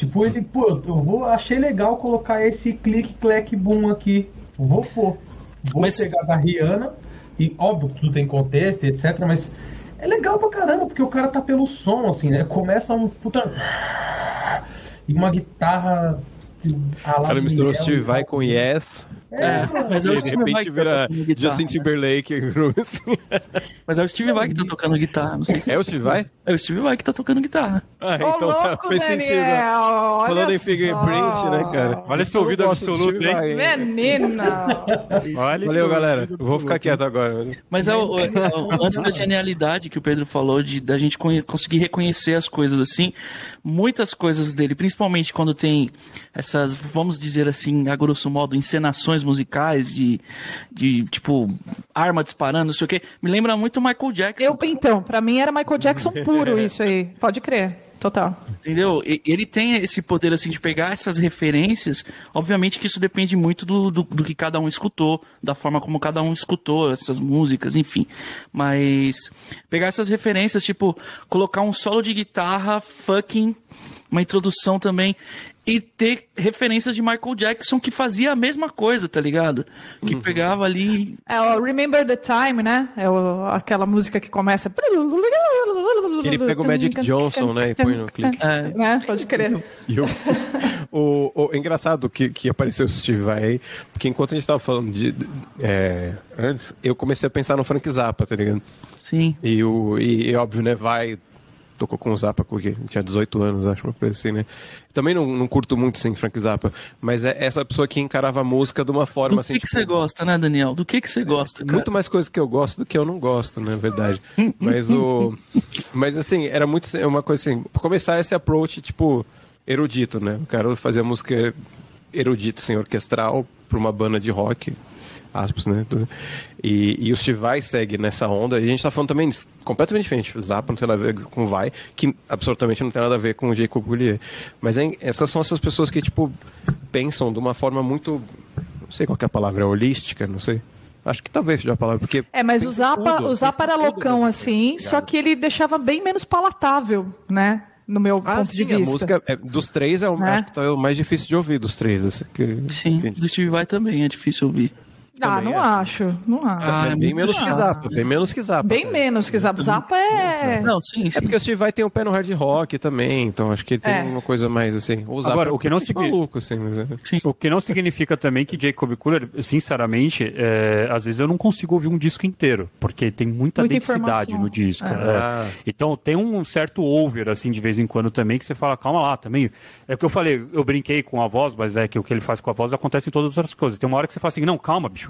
Tipo, ele, pô, eu vou, achei legal colocar esse clique, clack, boom aqui. Vou pôr. Vou Mas- pegar da Rihanna. E óbvio que tudo tem contexto, e etc. Mas é legal pra caramba, porque o cara tá pelo som, assim, né? Começa um puta. E uma guitarra. O cara misturou Steve Vai com Yes. É, mas é o de Steve Vai repente que tá vira tocando guitarra. Justin Timberlake. assim. (laughs) Mas é o Steve Vai que tá tocando guitarra. Não sei se É o Steve Vai? É o Steve Vai que tá tocando guitarra. Ah, Ô, então louco, fez Daniel, sentido. né? olha Falando em fingerprint, né, cara? Olha esse ouvido absoluto, hein? Vai, Menina! Olha Valeu, galera. Vou ficar quieto agora. mas- é o, é o lance da genialidade que o Pedro falou, de da gente conseguir reconhecer as coisas assim. Muitas coisas dele, principalmente quando tem essas, vamos dizer assim, a grosso modo, encenações musicais, de, de tipo, arma disparando, não sei o quê, me lembra muito Michael Jackson. Eu, então, pra mim era Michael Jackson (laughs) puro isso aí. Pode crer. Total. Entendeu? Ele tem esse poder assim de pegar essas referências. Obviamente que isso depende muito do, do, do que cada um escutou, da forma como cada um escutou essas músicas, enfim. Mas pegar essas referências, tipo, colocar um solo de guitarra, fucking, uma introdução também. E ter referências de Michael Jackson que fazia a mesma coisa, tá ligado? Que pegava ali. É o Remember the Time, né? É o- aquela música que começa. Que ele pega o Magic Johnson, né, e põe no clipe. É, Né? Pode crer. E o, o, o- é engraçado que, que apareceu o Steve Vai aí, porque enquanto a gente tava falando de. é, antes, eu comecei a pensar no Frank Zappa, tá ligado? sim. E, o, e, e óbvio, né, vai. Tocou com o Zappa porque tinha 18 anos, acho, uma coisa assim, né? Também não, não curto muito, assim, Frank Zappa, mas é essa pessoa que encarava a música de uma forma Do assim. que, que tipo, você gosta, né, Daniel? Do que, que você gosta, cara? muito mais coisas que eu gosto do que eu não gosto, na verdade. Mas o. Mas assim, era muito. É uma coisa assim. Pra começar, esse approach, tipo, erudito, né? O cara fazia música erudita, assim, orquestral, pra uma banda de rock. Aspas, né? E, e o Steve Vai segue nessa onda. E a gente tá falando também completamente diferente. O Zappa não tem nada a ver com o Vai, que absolutamente não tem nada a ver com o Jacob Collier. Mas é- essas são essas pessoas que, tipo, pensam de uma forma muito. Não sei qual que é a palavra, é holística, não sei. Acho que talvez seja a palavra, porque. É, mas o Zappa, tudo, o Zappa era loucão assim, músicas, só ligado? que ele deixava bem menos palatável, né? No meu Ah, ponto sim, de a vista. música é- dos três é o, Né? acho que tá o mais difícil de ouvir dos três. Assim, que, Sim, que- do Steve Vai também é difícil ouvir. Ah, não é. acho, não acho. Ah, é é bem menos que. Zappa, bem menos que Zappa. Bem menos que Zappa. Zappa é... Não, sim, É sim. porque o Steve Vai tem o pé no hard rock também, então acho que ele tem É. uma coisa mais assim. O Zappa Agora, é o que não significa- maluco, assim. Mas é. O que não significa também que Jacob Cooler, sinceramente, é, às vezes eu não consigo ouvir um disco inteiro, porque tem muita, Muita densidade informação. no disco. É. é. Ah. Então tem um certo over, assim, de vez em quando também, que você fala, calma lá, também. É o que eu falei, eu brinquei com a voz, mas é que o que ele faz com a voz acontece em todas as outras coisas. Tem uma hora que você fala assim, não, calma, bicho.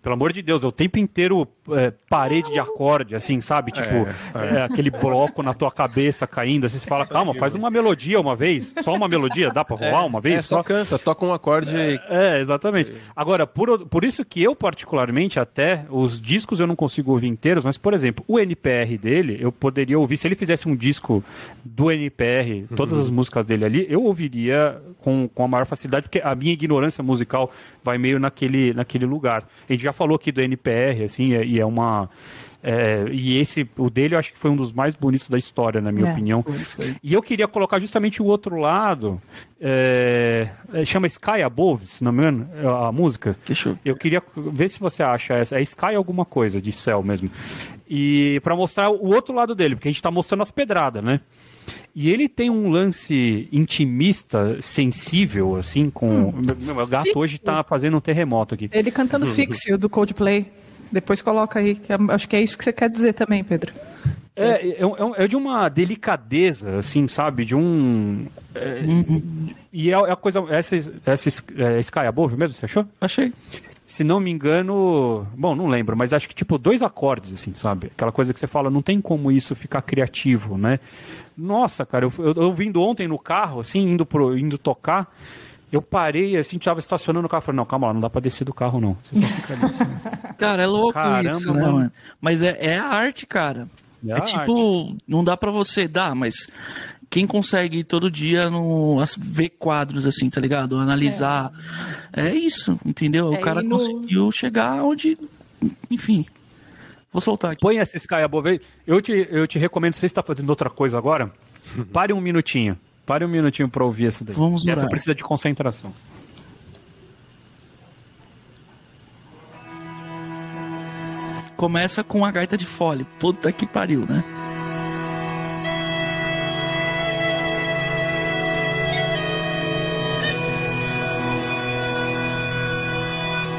Pelo amor de Deus, é o tempo inteiro é, parede de acorde, assim, sabe? Tipo, é, aquele bloco na tua cabeça caindo. Assim, você fala, calma, faz uma melodia uma vez. Só uma melodia, dá pra rolar uma vez? É, só canta, toca um acorde É, exatamente. Agora, por, por isso que eu, particularmente, até, os discos eu não consigo ouvir inteiros, mas, por exemplo, o NPR dele, eu poderia ouvir, se ele fizesse um disco do NPR, todas as músicas dele ali, eu ouviria com, com a maior facilidade, porque a minha ignorância musical vai meio naquele, naquele lugar. A gente já falou aqui do NPR, assim, e é- e é uma. é, e esse, o dele, eu acho que foi um dos mais bonitos da história, na minha É. opinião. E eu queria colocar justamente o outro lado, é, é, chama Sky Above, se não me engano, é a música. Deixa eu. Eu queria ver se você acha essa. É Sky alguma coisa, de céu mesmo. E para mostrar o outro lado dele, porque a gente tá mostrando as pedradas, né? E ele tem um lance intimista, sensível, assim, com. Meu, meu gato hoje tá fazendo um terremoto aqui. Ele cantando Fixio do Coldplay. Depois coloca aí, que é- acho que é isso que você quer dizer também, Pedro. É, é, um- é de uma delicadeza, assim, sabe? De um. é, E é, é a coisa. Essa, essa é Sky Above mesmo, você achou? Achei. Se não me engano. Bom, não lembro, mas acho que tipo dois acordes, assim, sabe? Aquela coisa que você fala, não tem como isso ficar criativo, né? Nossa, cara, eu, eu, eu vindo ontem no carro, assim, indo, pro, indo tocar. Eu parei, assim, tava estacionando o carro. Falei, não, calma lá, não dá pra descer do carro, não. Você só fica ali, assim. (laughs) Cara, é louco Caramba, isso, né, mano. Mas é, é a arte, cara. É É, tipo, não dá pra você dar, mas quem consegue todo dia no, as- ver quadros assim, tá ligado? Analisar. É, isso, entendeu? É, o cara e no- conseguiu chegar onde. Enfim. Vou soltar aqui. Põe essa Sky Above. Eu te, eu te recomendo, se você está fazendo outra coisa agora, (laughs) pare um minutinho. Pare um minutinho pra ouvir essa daí. Vamos essa orar. precisa de concentração. Começa com a gaita de fole. Puta que pariu, né?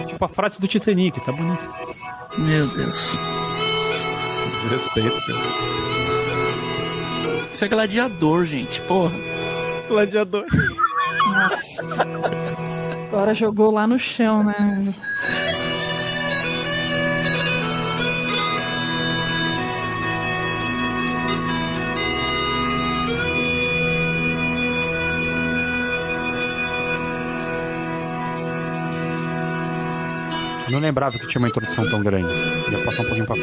Tipo a frase do Titanic, tá bonito. Meu Deus. Desrespeito. Isso é gladiador, gente. Porra. Gladiador. Nossa. Agora jogou lá no chão, né? Eu não lembrava que tinha uma introdução tão grande. Ia passar um pouquinho pra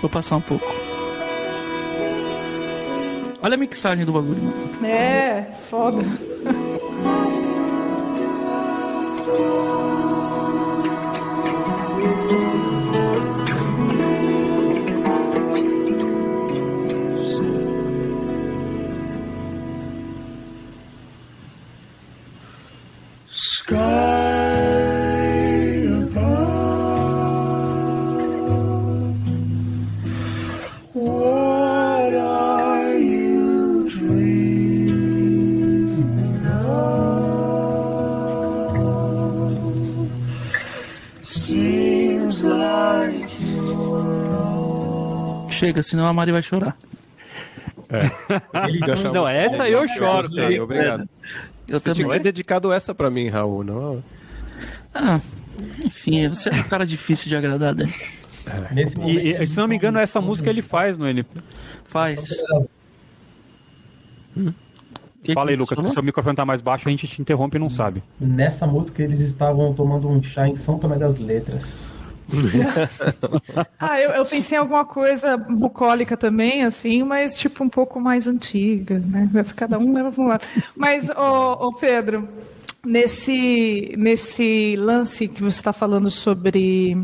Vou passar um pouco. Olha a mixagem do bagulho, mano. É, foda. Chega, senão a Mari vai chorar. (laughs) Achava- Não, essa eu choro. Gostei, obrigado. Eu Você tinha também. dedicado essa pra mim, Raul, não? Ah, enfim, você é um cara difícil de agradar, né? Nesse momento, E, e, se não me engano, essa música ele faz no ele. Faz. Fala aí, Lucas, que seu microfone tá mais baixo, a gente te interrompe e não sabe. Nessa música eles estavam tomando um chá em São Tomé das Letras. (laughs) Ah, eu, eu pensei em alguma coisa bucólica também, assim, mas tipo um pouco mais antiga, né? Cada um leva para um lado. Mas, ô, ô Pedro, nesse, nesse lance que você está falando sobre.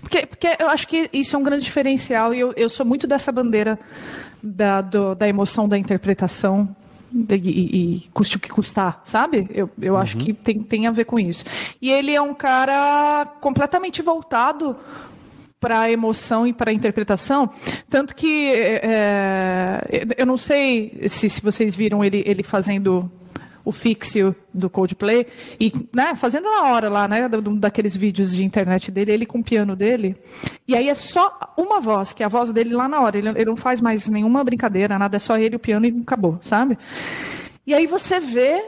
Porque, porque eu acho que isso é um grande diferencial e eu, eu sou muito dessa bandeira da, do- da emoção da interpretação e, e custe o que custar, sabe? Eu, eu acho que tem, tem a ver com isso. E ele é um cara completamente voltado para a emoção e para a interpretação, tanto que é, eu não sei se, se vocês viram ele, ele fazendo o fixio do Coldplay. E né, fazendo na hora lá, né, daqueles vídeos de internet dele, ele com o piano dele, e aí é só uma voz, que é a voz dele lá na hora, ele, ele não faz mais nenhuma brincadeira, nada, é só ele, o piano e acabou, sabe? E aí você vê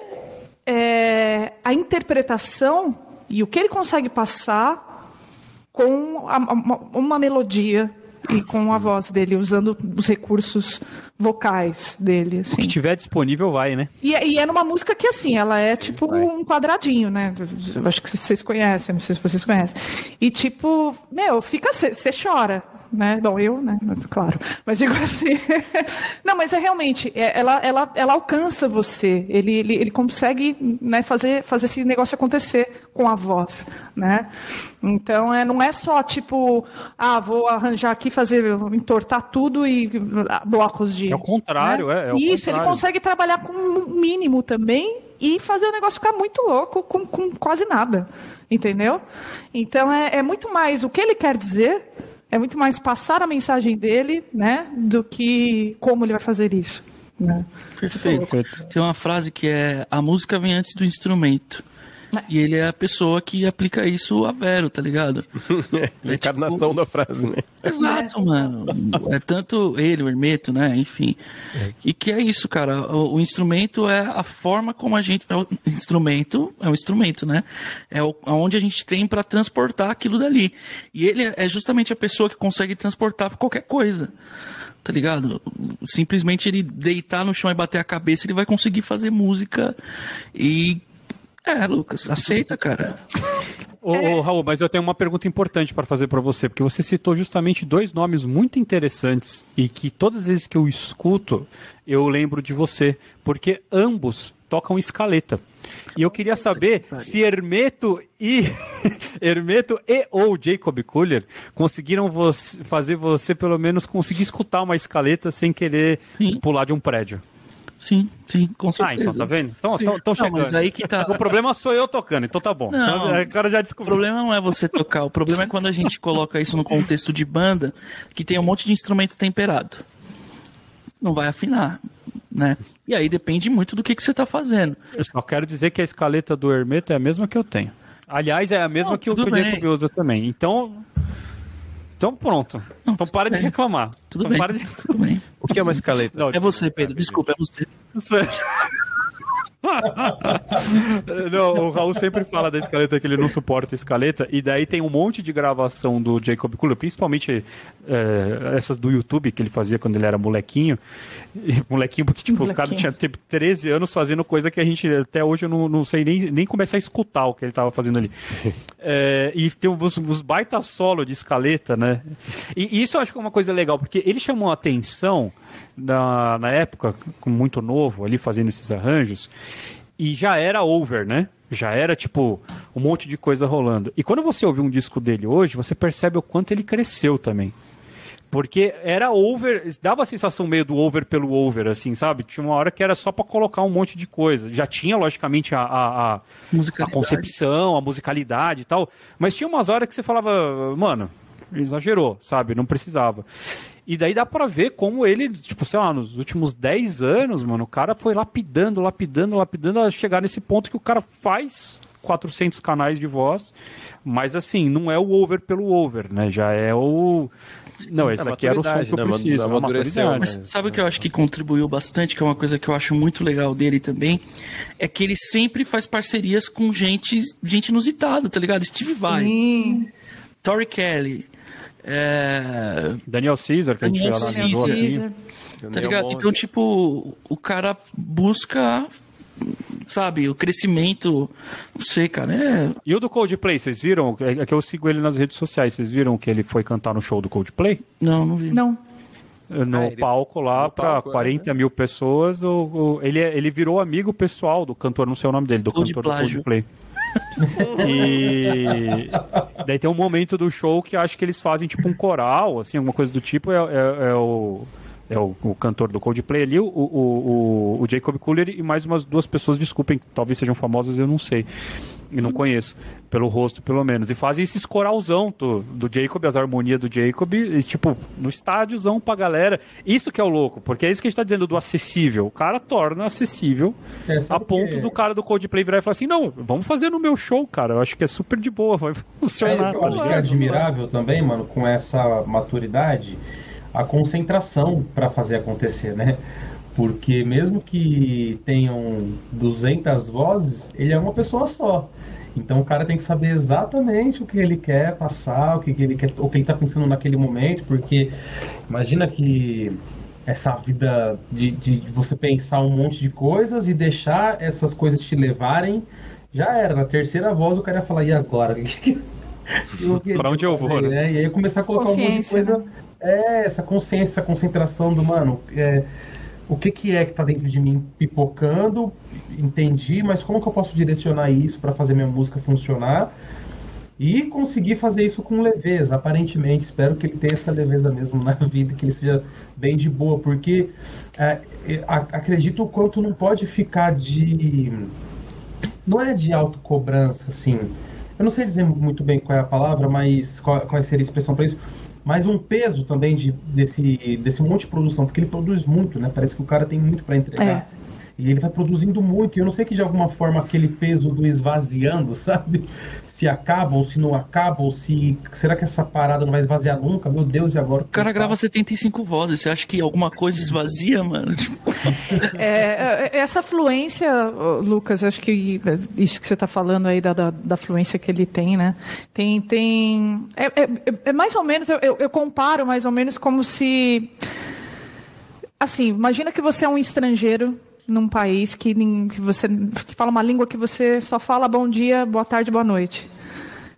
é, a interpretação e o que ele consegue passar com a- uma, uma melodia e com a voz dele, usando os recursos vocais dele, O assim. que tiver disponível vai, né? E, é- e é numa música que, assim, ela é tipo um quadradinho, né? Eu acho que vocês conhecem, não sei se vocês conhecem. E, tipo, meu, fica. Você chora, né? Bom, eu, né? Claro. Mas digo assim. (laughs) não, mas é realmente. é- ela, ela, ela alcança você. Ele, ele, ele consegue né, fazer, fazer esse negócio acontecer com a voz, né? Então, é, não é só, tipo, ah, vou arranjar aqui, fazer, entortar tudo e ah, blocos de. É o contrário, né? é, é o Isso, ele contrário. consegue trabalhar com um mínimo também e fazer o negócio ficar muito louco com, com quase nada. Entendeu? Então é, é muito mais o que ele quer dizer, é muito mais passar a mensagem dele, né? Do que como ele vai fazer isso. Né? Perfeito. Perfeito. Tem uma frase que é: a música vem antes do instrumento. E ele é a pessoa que aplica isso a Vero, tá ligado? (laughs) É Encarnação da frase, né? Exato, mano. É tanto ele, o Hermeto, né? Enfim. E que é isso, cara. O, o instrumento é a forma como a gente. É o instrumento é um instrumento, né? É o, onde a gente tem pra transportar aquilo dali. E ele é justamente a pessoa que consegue transportar pra qualquer coisa. Tá ligado? Simplesmente ele deitar no chão e bater a cabeça, ele vai conseguir fazer música. E. É, Lucas, aceita, cara. Ô, ô, Raul, mas eu tenho uma pergunta importante para fazer para você, porque você citou justamente dois nomes muito interessantes e que todas as vezes que eu escuto, eu lembro de você, porque ambos tocam escaleta. E eu queria saber se Hermeto e (laughs) Hermeto e ou Jacob Kuller conseguiram você- fazer você pelo menos conseguir escutar uma escaleta sem querer Sim. pular de um prédio. Sim, sim, com Ah, certeza. então tá vendo? Então, Sim. então, então Não, chegando. mas aí que tá. O problema sou eu tocando, então tá bom. Não. Então, o cara já O descobriu. problema não é você tocar, o problema é quando a gente coloca isso no contexto de banda, que tem um monte de instrumento temperado. Não vai afinar, né? E aí depende muito do que, que você tá fazendo. Eu só quero dizer que a escaleta do Hermeto é a mesma que eu tenho. Aliás, é a mesma Não, que o o. Jacob usa também. Então. Então pronto. então para de bem. reclamar. Tudo então bem. Para de... Tudo bem. O que é uma escaleta? Não, É você, Pedro. Desculpa, é você. (laughs) (laughs) não, o Raul sempre fala da escaleta que ele não suporta escaleta, e daí tem um monte de gravação do Jacob Cooler, principalmente é, essas do YouTube que ele fazia quando ele era molequinho. E, molequinho, porque tipo, o cara Molequinho. tinha tipo, 13 anos fazendo coisa que a gente até hoje eu não, não sei nem, nem começar a escutar o que ele tava fazendo ali. É, (laughs) e tem os, os baita solo de escaleta, né? E isso eu acho que é uma coisa legal, porque ele chamou a atenção na, na época, com muito novo, ali fazendo esses arranjos, e já era over, né? Já era, tipo, um monte de coisa rolando. E quando você ouve um disco dele hoje, você percebe o quanto ele cresceu também. Porque era over, dava a sensação meio do over pelo over, assim, sabe? Tinha uma hora que era só pra colocar um monte de coisa. Já tinha, logicamente, a, a, a, a concepção, a musicalidade e tal. Mas tinha umas horas que você falava, mano, exagerou, sabe? Não precisava. E daí dá pra ver como ele, tipo, sei lá, nos últimos 10 anos, mano, o cara foi lapidando, lapidando, lapidando, a chegar nesse ponto que o cara faz 400 canais de voz, mas assim, não é o over pelo over, né? Já é o. Não, esse É aqui era o som que eu né? preciso. é maturidade. Mas sabe o que eu acho que contribuiu bastante, que é uma coisa que eu acho muito legal dele também, é que ele sempre faz parcerias com gente, gente inusitada, tá ligado? Steve Vai, Sim. Tori Kelly, é, Daniel Caesar, que Daniel a gente Caesar. analisou aqui. Tá ligado? Então, tipo, o cara busca, sabe, o crescimento, não sei, cara, é... E o do Coldplay, vocês viram? É é que eu sigo ele nas redes sociais. Vocês viram que ele foi cantar no show do Coldplay? Não, não vi. Não. No Ah, ele- palco lá no para palco, é, 40 mil pessoas. O, o- ele, é- ele virou amigo pessoal do cantor, não sei o nome dele, do Cold cantor do plágio. Coldplay. (laughs) e daí tem um momento do show que acho que eles fazem tipo um coral, assim, alguma coisa do tipo. É, é- é o. É o, o cantor do Coldplay ali, o, o, o, Jacob Cooler e mais umas duas pessoas, desculpem, talvez sejam famosas, eu não sei. E não conheço, pelo rosto pelo menos. E fazem esses coralzão do, do Jacob, as harmonias do Jacob, e, tipo, no estádiozão pra galera. Isso que é o louco, porque é isso que a gente tá dizendo do acessível. O cara torna acessível É, a ponto que- do cara do Coldplay virar e falar assim: não, vamos fazer no meu show, cara. Eu acho que é super de boa, vai (laughs) funcionar. É, eu tá acho que é admirável também, mano, com essa maturidade, a concentração para fazer acontecer, né? Porque mesmo que tenham 200 vozes, ele é uma pessoa só. Então o cara tem que saber exatamente o que ele quer passar, o que, ele quer, o que ele tá pensando naquele momento, porque imagina que essa vida de, de você pensar um monte de coisas e deixar essas coisas te levarem, já era. Na terceira voz o cara ia falar, e agora? (laughs) Pra onde eu vou, fazer, né? E aí começar a colocar um monte de coisa. né? É, essa consciência, essa concentração do, mano, é, o que, que é que tá dentro de mim pipocando, entendi, mas como que eu posso direcionar isso para fazer minha música funcionar? E conseguir fazer isso com leveza, aparentemente. Espero que ele tenha essa leveza mesmo na (laughs) vida, que ele seja bem de boa, porque é, é, acredito o quanto não pode ficar de. Não é de autocobrança, assim. Eu não sei dizer muito bem qual é a palavra, mas qual, qual seria a expressão para isso. Mas um peso também de, desse, desse monte de produção, porque ele produz muito, né? Parece que o cara tem muito para entregar. E ele vai produzindo muito. E eu não sei que de alguma forma aquele peso do esvaziando, (laughs) sabe? Se acaba ou se não acaba, ou se. Será que essa parada não vai esvaziar nunca? Meu Deus, e agora? O cara grava 75 vozes, você acha que alguma coisa esvazia, mano? (laughs) Tipo, É, é, essa fluência, Lucas, acho que isso que você está falando aí da, da, da fluência que ele tem, né? Tem. tem é, é- é mais ou menos, eu, eu- eu comparo mais ou menos como se. Assim, imagina que você é um estrangeiro num país que, que você que fala uma língua que você só fala bom dia, boa tarde, boa noite.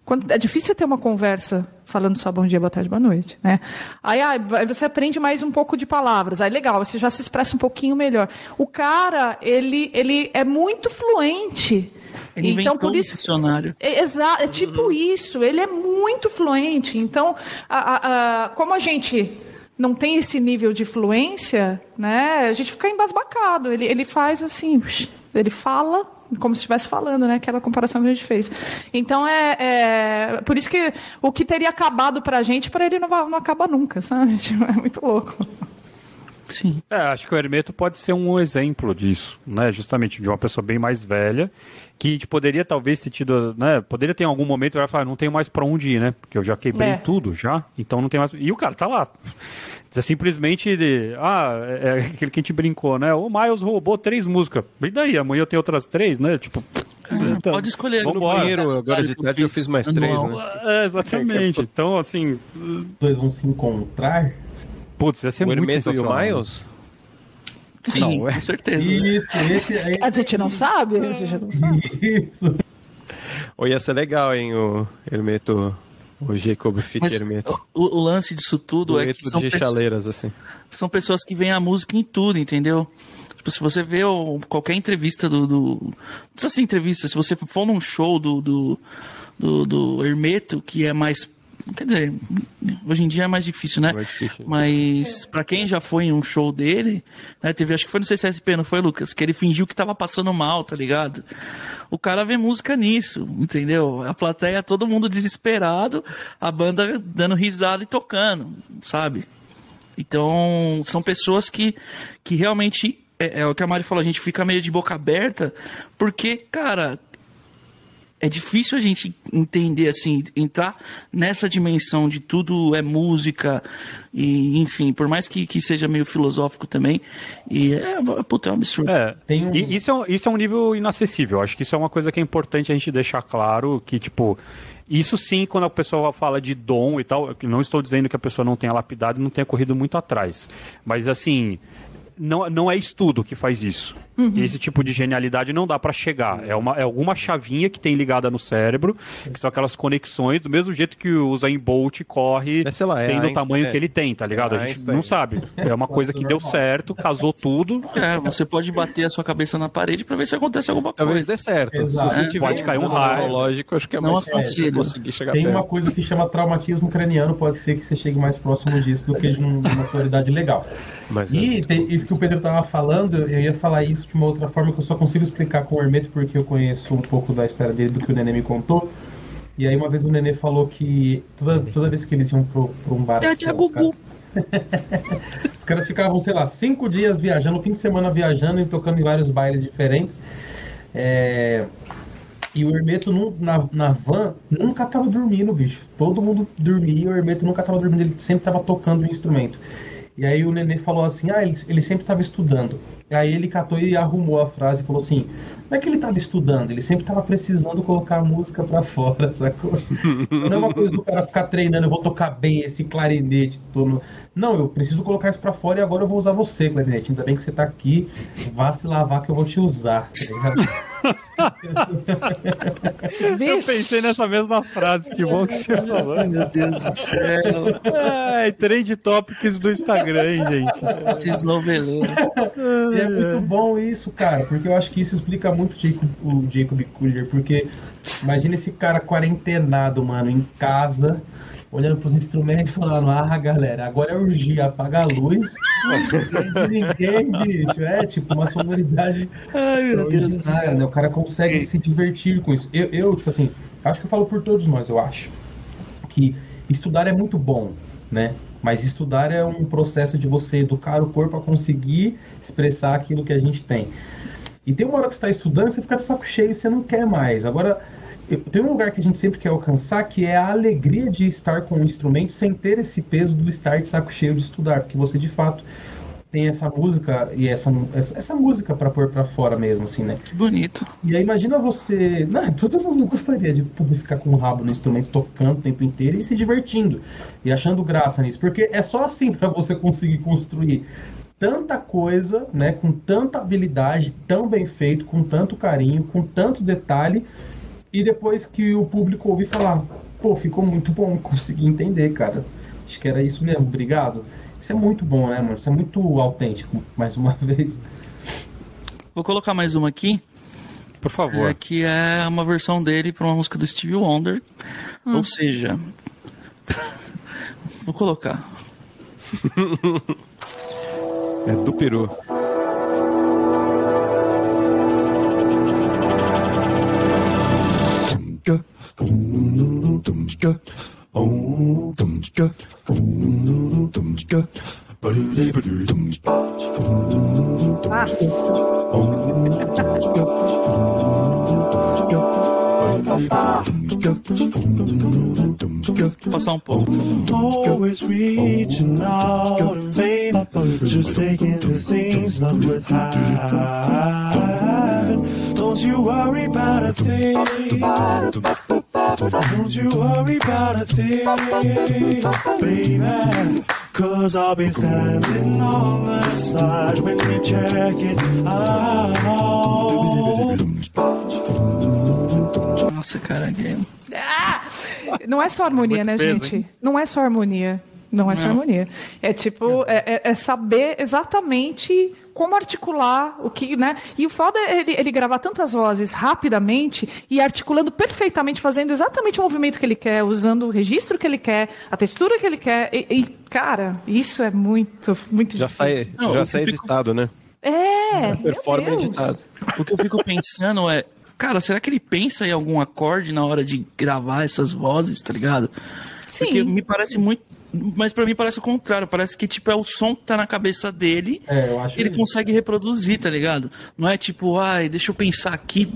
Quando- é difícil ter uma conversa falando só bom dia, boa tarde, boa noite, né? Aí, vai- você aprende mais um pouco de palavras. Aí legal, você já se expressa um pouquinho melhor. O cara, ele, ele é muito fluente. ele então, por um isso, dicionário. é, exa- é tipo isso, ele é muito fluente. Então, a- a- a- como a gente não tem esse nível de fluência, né, a gente fica embasbacado. Ele, ele faz assim, ele fala como se estivesse falando, né? Aquela comparação que a gente fez. Então é, é- por isso que o que teria acabado pra gente, pra ele não, vai- não acaba nunca, sabe? (laughs) Tipo, É muito louco. Sim. É, acho que o Hermeto pode ser um exemplo disso, né? Justamente de uma pessoa bem mais velha que a gente poderia talvez ter tido, né? Poderia ter em algum momento vai falar, não tenho mais pra onde ir, né? Porque eu já quebrei É. tudo já, então não tem mais. E o cara tá lá. É simplesmente de, ah, é é aquele que a gente brincou, né? O Miles roubou três músicas. E daí? Amanhã eu tenho outras três, né? Tipo. então, Pode escolher. Vamos No banheiro, agora de tarde, eu fiz mais três, né? É, exatamente. Então, assim, Dois vão se encontrar. putz, ia ser O muito Hermeto e o sensacional. Miles? Sim, Não, é. com certeza. Isso, esse aí. A gente não sabe? A gente não sabe. Isso. Ou ia ser legal, hein, o Hermeto, o Jacob Hermeto. o, o lance disso tudo é Dueto que são, de chaleiras, assim. são pessoas que veem a música em tudo, entendeu? Tipo, se você vê o- qualquer entrevista do, do. Não precisa ser entrevista, se você for num show do, do, do, do Hermeto, que é mais. Quer dizer, hoje em dia é mais difícil, né? Mais difícil. Mas pra quem já foi em um show dele, né, teve, acho que foi no CCSP, não foi, Lucas? Que ele fingiu que tava passando mal, tá ligado? O cara vê música nisso, entendeu? A plateia, todo mundo desesperado, a banda dando risada e tocando, sabe? Então, são pessoas que, que realmente, é, é o que a Mari falou, a gente fica meio de boca aberta, porque, cara, é difícil a gente entender, assim, entrar nessa dimensão de tudo é música, e enfim, por mais que, que seja meio filosófico também, e é, puta, é um absurdo. É, Tem um- e isso é, um- isso é um nível inacessível. Acho que isso é uma coisa que é importante a gente deixar claro, que, tipo, isso sim, quando a pessoa fala de dom e tal, eu não estou dizendo que a pessoa não tenha lapidado e não tenha corrido muito atrás. Mas, assim, não, não é estudo que faz isso. Esse tipo de genialidade não dá pra chegar. É, uma, é alguma chavinha que tem ligada no cérebro, que são aquelas conexões, do mesmo jeito que o Usain Bolt corre Mas, sei lá, é tendo o tamanho é. que ele tem, tá ligado? A É gente não sabe. É uma coisa que deu certo, casou tudo, É, você pode bater a sua cabeça na parede pra ver se acontece alguma Talvez coisa. dê certo. Exato. Se você tiver Pode cair um raio. neurológico, acho que é Não mais fácil conseguir chegar Tem uma perto. coisa que chama traumatismo craniano, pode ser que você chegue mais próximo disso do que de um- de uma sonoridade legal. Mas é E tem- isso que o Pedro estava falando, eu ia falar isso de uma outra forma que eu só consigo explicar com o Hermeto, porque eu conheço um pouco da história dele, do que o Nenê me contou. E aí uma vez o Nenê falou que toda, toda vez que eles iam pro um bar... Assim, os caras- (laughs) Os caras ficavam, sei lá, cinco dias viajando, fim de semana viajando e tocando em vários bailes diferentes. É, E o Hermeto na, na van nunca tava dormindo, bicho. Todo mundo dormia e o Hermeto nunca tava dormindo, ele sempre tava tocando o instrumento. E aí o Nenê falou assim, ah, ele, ele sempre tava estudando. Aí ele catou e arrumou a frase e falou assim, não é que ele tava estudando, ele sempre tava precisando colocar a música pra fora, (laughs) sacou? Não é uma coisa do cara ficar treinando, eu vou tocar bem esse clarinete. tô no- Não, eu preciso colocar isso pra fora e agora eu vou usar você, clarinete. Ainda bem que você tá aqui, vá se lavar que eu vou te usar. tá ligado? (laughs) Eu pensei nessa mesma frase, que bom que você falou. Ai, meu Deus do céu. Ai, trend topics do Instagram, hein, gente. Esses noveleiros. E é muito bom isso, cara, porque eu acho que isso explica muito o Jacob, o Jacob Collier, porque imagina esse cara quarentenado, mano, em casa, olhando pros instrumentos e falando, ah, galera, agora é urgia, apaga a luz, (laughs) não tem ninguém, bicho, é tipo uma sonoridade Ai, meu Deus do extraordinária, céu. né? O cara consegue se divertir com isso. Eu, eu, tipo assim, acho que eu falo por todos nós, eu acho, que estudar é muito bom, né? Mas estudar é um processo de você educar o corpo a conseguir expressar aquilo que a gente tem. E tem uma hora que você está estudando, você fica de saco cheio e você não quer mais. Agora, tem um lugar que a gente sempre quer alcançar, que é a alegria de estar com o instrumento sem ter esse peso do estar de saco cheio de estudar, porque você de fato tem essa música e essa, essa, essa música para pôr para fora mesmo, assim, né? Que bonito. E aí imagina você. Não, (laughs) todo mundo gostaria de poder ficar com o rabo no instrumento tocando o tempo inteiro e se divertindo. E achando graça nisso. Porque é só assim (laughs) para você conseguir construir tanta coisa, né? Com tanta habilidade, tão bem feito, com tanto carinho, com tanto detalhe. E depois que o público ouvir falar, pô, ficou muito bom, consegui entender, cara. Acho que era isso mesmo, obrigado. Isso é muito bom, né, mano? Isso é muito autêntico, mais uma (laughs) vez. Vou colocar mais uma aqui. Por favor. É, que é uma versão dele para uma música do Stevie Wonder. Ou seja. (laughs) Vou colocar. (laughs) É do peru. Passar um. Always reaching out in vain, just taking the things not worth having. Don't you worry about a thing. Don't you worry about a thing, baby. Cause I'll be standing on the side when you check it out. Nossa, cara, que... Ah! Não é só harmonia, Muito né, peso, gente? hein? Não é só harmonia. Não é só Não. harmonia. É tipo, é, é- é saber exatamente como articular o que, né? E o foda é ele, ele gravar tantas vozes rapidamente e articulando perfeitamente, fazendo exatamente o movimento que ele quer, usando o registro que ele quer, a textura que ele quer. E, e, cara, isso é muito, muito Já difícil. sai, Não, já sai fico- editado, né? É, meu Performa Deus. editado. O que eu fico pensando é, cara, será que ele pensa em algum acorde na hora de gravar essas vozes, tá ligado? Porque Sim. me parece muito. Mas pra mim parece o contrário. Parece que, tipo, é o som que tá na cabeça dele. É, eu acho ele isso. consegue reproduzir, tá ligado? Não é tipo, ai, deixa eu pensar aqui.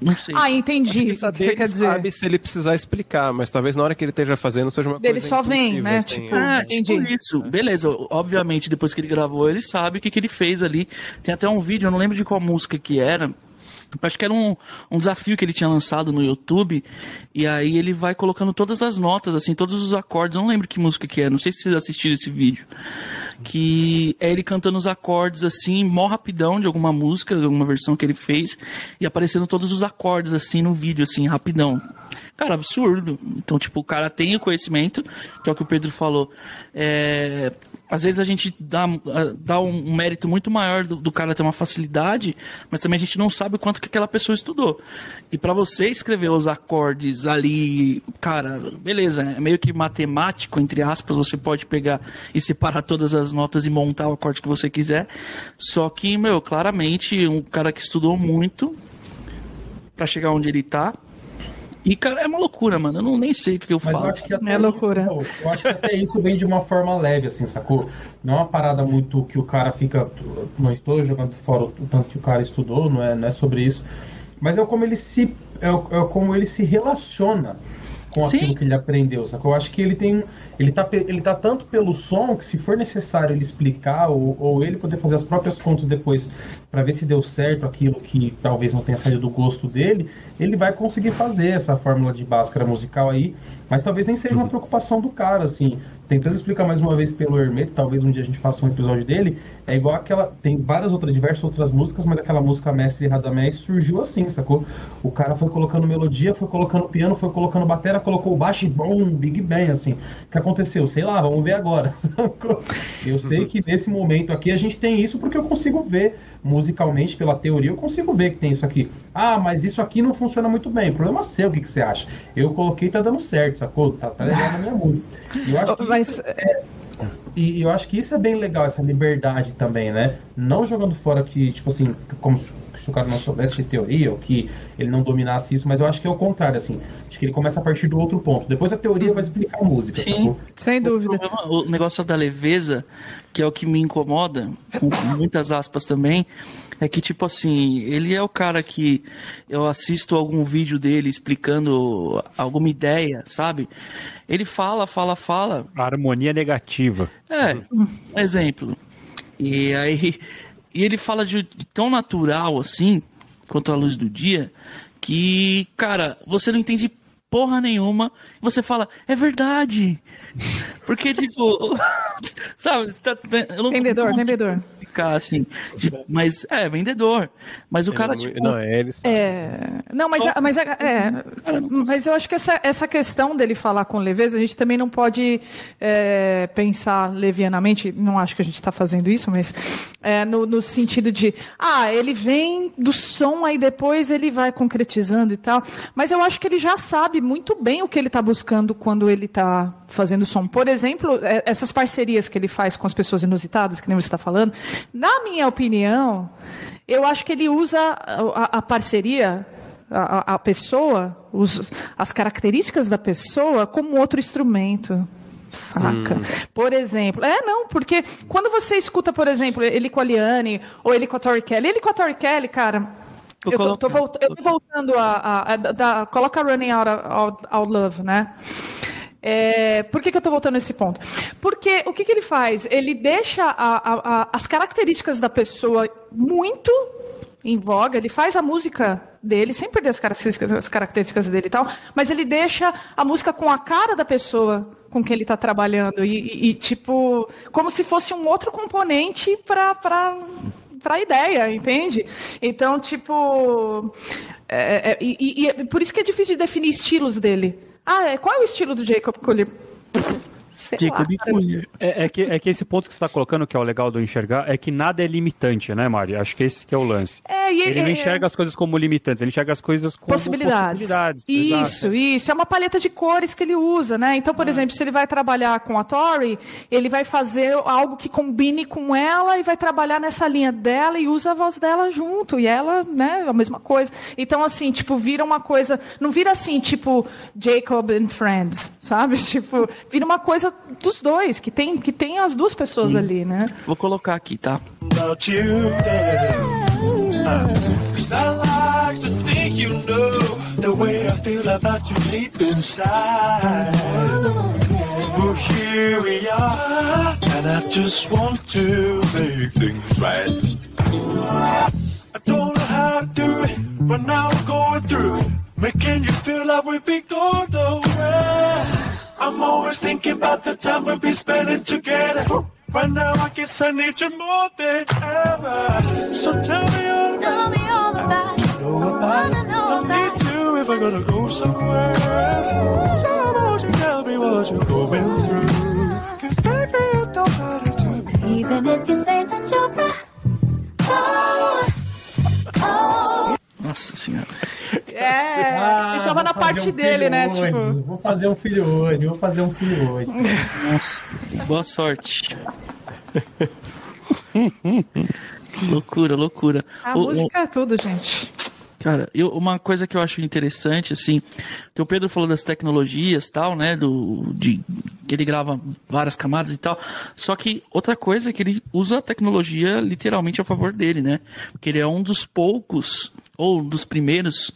Não sei. Ah, entendi Ele que saber, você ele quer dizer. sabe se ele precisar explicar, mas talvez na hora que ele esteja fazendo seja uma Ele coisa só vem, né? assim. Tipo, Ah, entendi. tipo isso. Beleza, obviamente, depois que ele gravou, ele sabe o que, que ele fez ali. Tem até um vídeo, eu não lembro de qual música que era. Acho que era um, um desafio que ele tinha lançado no YouTube. E aí ele vai colocando todas as notas, assim, todos os acordes. Eu não lembro que música que é, não sei se vocês assistiram esse vídeo. Que é ele cantando os acordes, assim, mó rapidão de alguma música, de alguma versão que ele fez. E aparecendo todos os acordes, assim, no vídeo, assim, rapidão. Cara, absurdo. Então, tipo, o cara tem o conhecimento, que é o que o Pedro falou. É, às vezes a gente dá, dá um mérito muito maior do, do cara ter uma facilidade, mas também a gente não sabe o quanto que aquela pessoa estudou. E pra você escrever os acordes ali, cara, beleza, é meio que matemático, entre aspas, você pode pegar e separar todas as notas e montar o acorde que você quiser. Só que, meu, claramente, um cara que estudou muito pra chegar onde ele tá. E, cara, é uma loucura, mano. Eu não nem sei o que eu Mas falo. eu acho que até É loucura. Isso, eu acho que até isso vem de uma forma leve, assim, sacou? Não é uma parada muito que o cara fica. Não estou jogando fora o tanto que o cara estudou, não é, não é sobre isso. Mas é como ele se. É, o- é como ele se relaciona com Sim. aquilo que ele aprendeu, sacou? Eu acho que ele tem. Ele tá, ele tá tanto pelo som que se for necessário ele explicar ou, ou ele poder fazer as próprias contas depois para ver se deu certo aquilo que talvez não tenha saído do gosto dele, ele vai conseguir fazer essa fórmula de báscara musical aí, mas talvez nem seja uma preocupação do cara, assim. Tentando explicar mais uma vez pelo Hermeto, talvez um dia a gente faça um episódio dele, é igual aquela. Tem várias outras, diversas outras músicas, mas aquela música Mestre Radamés surgiu assim, sacou? O cara foi colocando melodia, foi colocando piano, foi colocando batera, colocou o baixo e bom, Big Bang, assim. O que aconteceu? Sei lá, vamos ver agora. (laughs) sacou? Eu sei que nesse momento aqui a gente tem isso porque eu consigo ver musicalmente, pela teoria, eu consigo ver que tem isso aqui. Ah, mas isso aqui não funciona muito bem. Problema seu, o que, que você acha? Eu coloquei e tá dando certo, sacou? Tá, tá legal na minha (laughs) música. E eu acho que Mas isso é- e eu acho que isso é bem legal, essa liberdade também, né? Não jogando fora que, tipo assim, como se o cara não soubesse de teoria, ou que ele não dominasse isso, mas eu acho que é o contrário, assim. Acho que ele começa a partir do outro ponto. Depois a teoria vai explicar a música, Sim. sacou? sem O dúvida. problema- O negócio da leveza, que é o que me incomoda, com muitas aspas também, é que, tipo assim, ele é o cara que eu assisto algum vídeo dele explicando alguma ideia, sabe? Ele fala, fala, fala. A harmonia negativa. É, um exemplo. E aí. E ele fala de tão natural assim, quanto a luz do dia, que, cara, você não entende porra nenhuma. E você fala, é verdade. (laughs) Porque, tipo. (laughs) sabe? tá- eu não Vendedor, não vendedor. Explicar, assim. de- mas é, vendedor. Mas o cara, Ele não- tipo. Não, é ele. sabe. É, não, mas, mas, é, não mas eu acho que essa, essa questão dele falar com leveza, a gente também não pode é, pensar levianamente, não acho que a gente está fazendo isso, mas é, no, no sentido de, ah, ele vem do som, aí depois ele vai concretizando e tal, mas eu acho que ele já sabe muito bem o que ele está buscando quando ele está fazendo som. Por exemplo, é, essas parcerias que ele faz com as pessoas inusitadas, que nem você está falando, na minha opinião, eu acho que ele usa a, a- parceria, a, a- pessoa, os- as características da pessoa como outro instrumento. Saca? Por exemplo. É, não, porque quando você escuta, por exemplo, ele com a Liane ou ele com a Tori Kelly, ele com a Tori Kelly, cara. Eu tô, tô colocar. volta- eu tô voltando a. a- a- coloca Running Out, out, out Love, né? É, por que, que eu tô voltando nesse ponto? Porque o que, que ele faz? Ele deixa a- a- a- as características da pessoa muito em voga, ele faz a música dele, sem perder as características, as características dele e tal, mas ele deixa a música com a cara da pessoa com quem ele está trabalhando e, e- e, tipo, como se fosse um outro componente para para a ideia, entende? Então, tipo, é, é, e, e- e é por isso que é difícil de definir estilos dele. Ah, é, qual é o estilo do Jacob Collier? Sei lá, Jacob cara. Collier. É, é que, é que esse ponto que você está colocando, que é o legal do enxergar, é que nada é limitante, né, Mari? Acho que esse que é o lance. É, e Ele não é- enxerga as coisas como limitantes, ele enxerga as coisas como possibilidades. possibilidades. Isso, Exato. isso. É uma paleta de cores que ele usa, né? Então, Ah. por exemplo, se ele vai trabalhar com a Tori, ele vai fazer algo que combine com ela e vai trabalhar nessa linha dela e usa a voz dela junto. E ela, né, a mesma coisa. Então, assim, tipo, vira uma coisa. Não vira assim, tipo, Jacob and Friends, sabe? (laughs) Tipo, vira uma coisa dos dois, que tem, que tem as duas pessoas ali, né? Vou colocar aqui, tá? about you, yeah. Cause I like to think you know the way I feel about you deep inside. Well, here we are, and I just want to make things right. I don't know how to do it, but now I'm going through it. Making you feel like we've been going nowhere. I'm always thinking about the time we'll be spending together. Right now, I guess I need you more than ever. So tell me all about Tell me all about it. know about it. I need to if I'm gonna go somewhere. So won't you tell me what you're going through? Cause baby, it don't matter to me. Even if you say that you're right. Nossa senhora. É, Ah, ele tava na parte um dele, né? hoje, Tipo. Vou fazer um filho hoje, vou fazer um filho hoje. Nossa. Boa sorte. (laughs) loucura, loucura. A O- o- música é tudo, gente. Cara, eu, uma coisa que eu acho interessante, assim, que o Pedro falou das tecnologias tal, né? Do, de, que ele grava várias camadas e tal. Só que outra coisa é que ele usa a tecnologia literalmente a favor dele, né? Porque ele é um dos poucos, ou dos primeiros,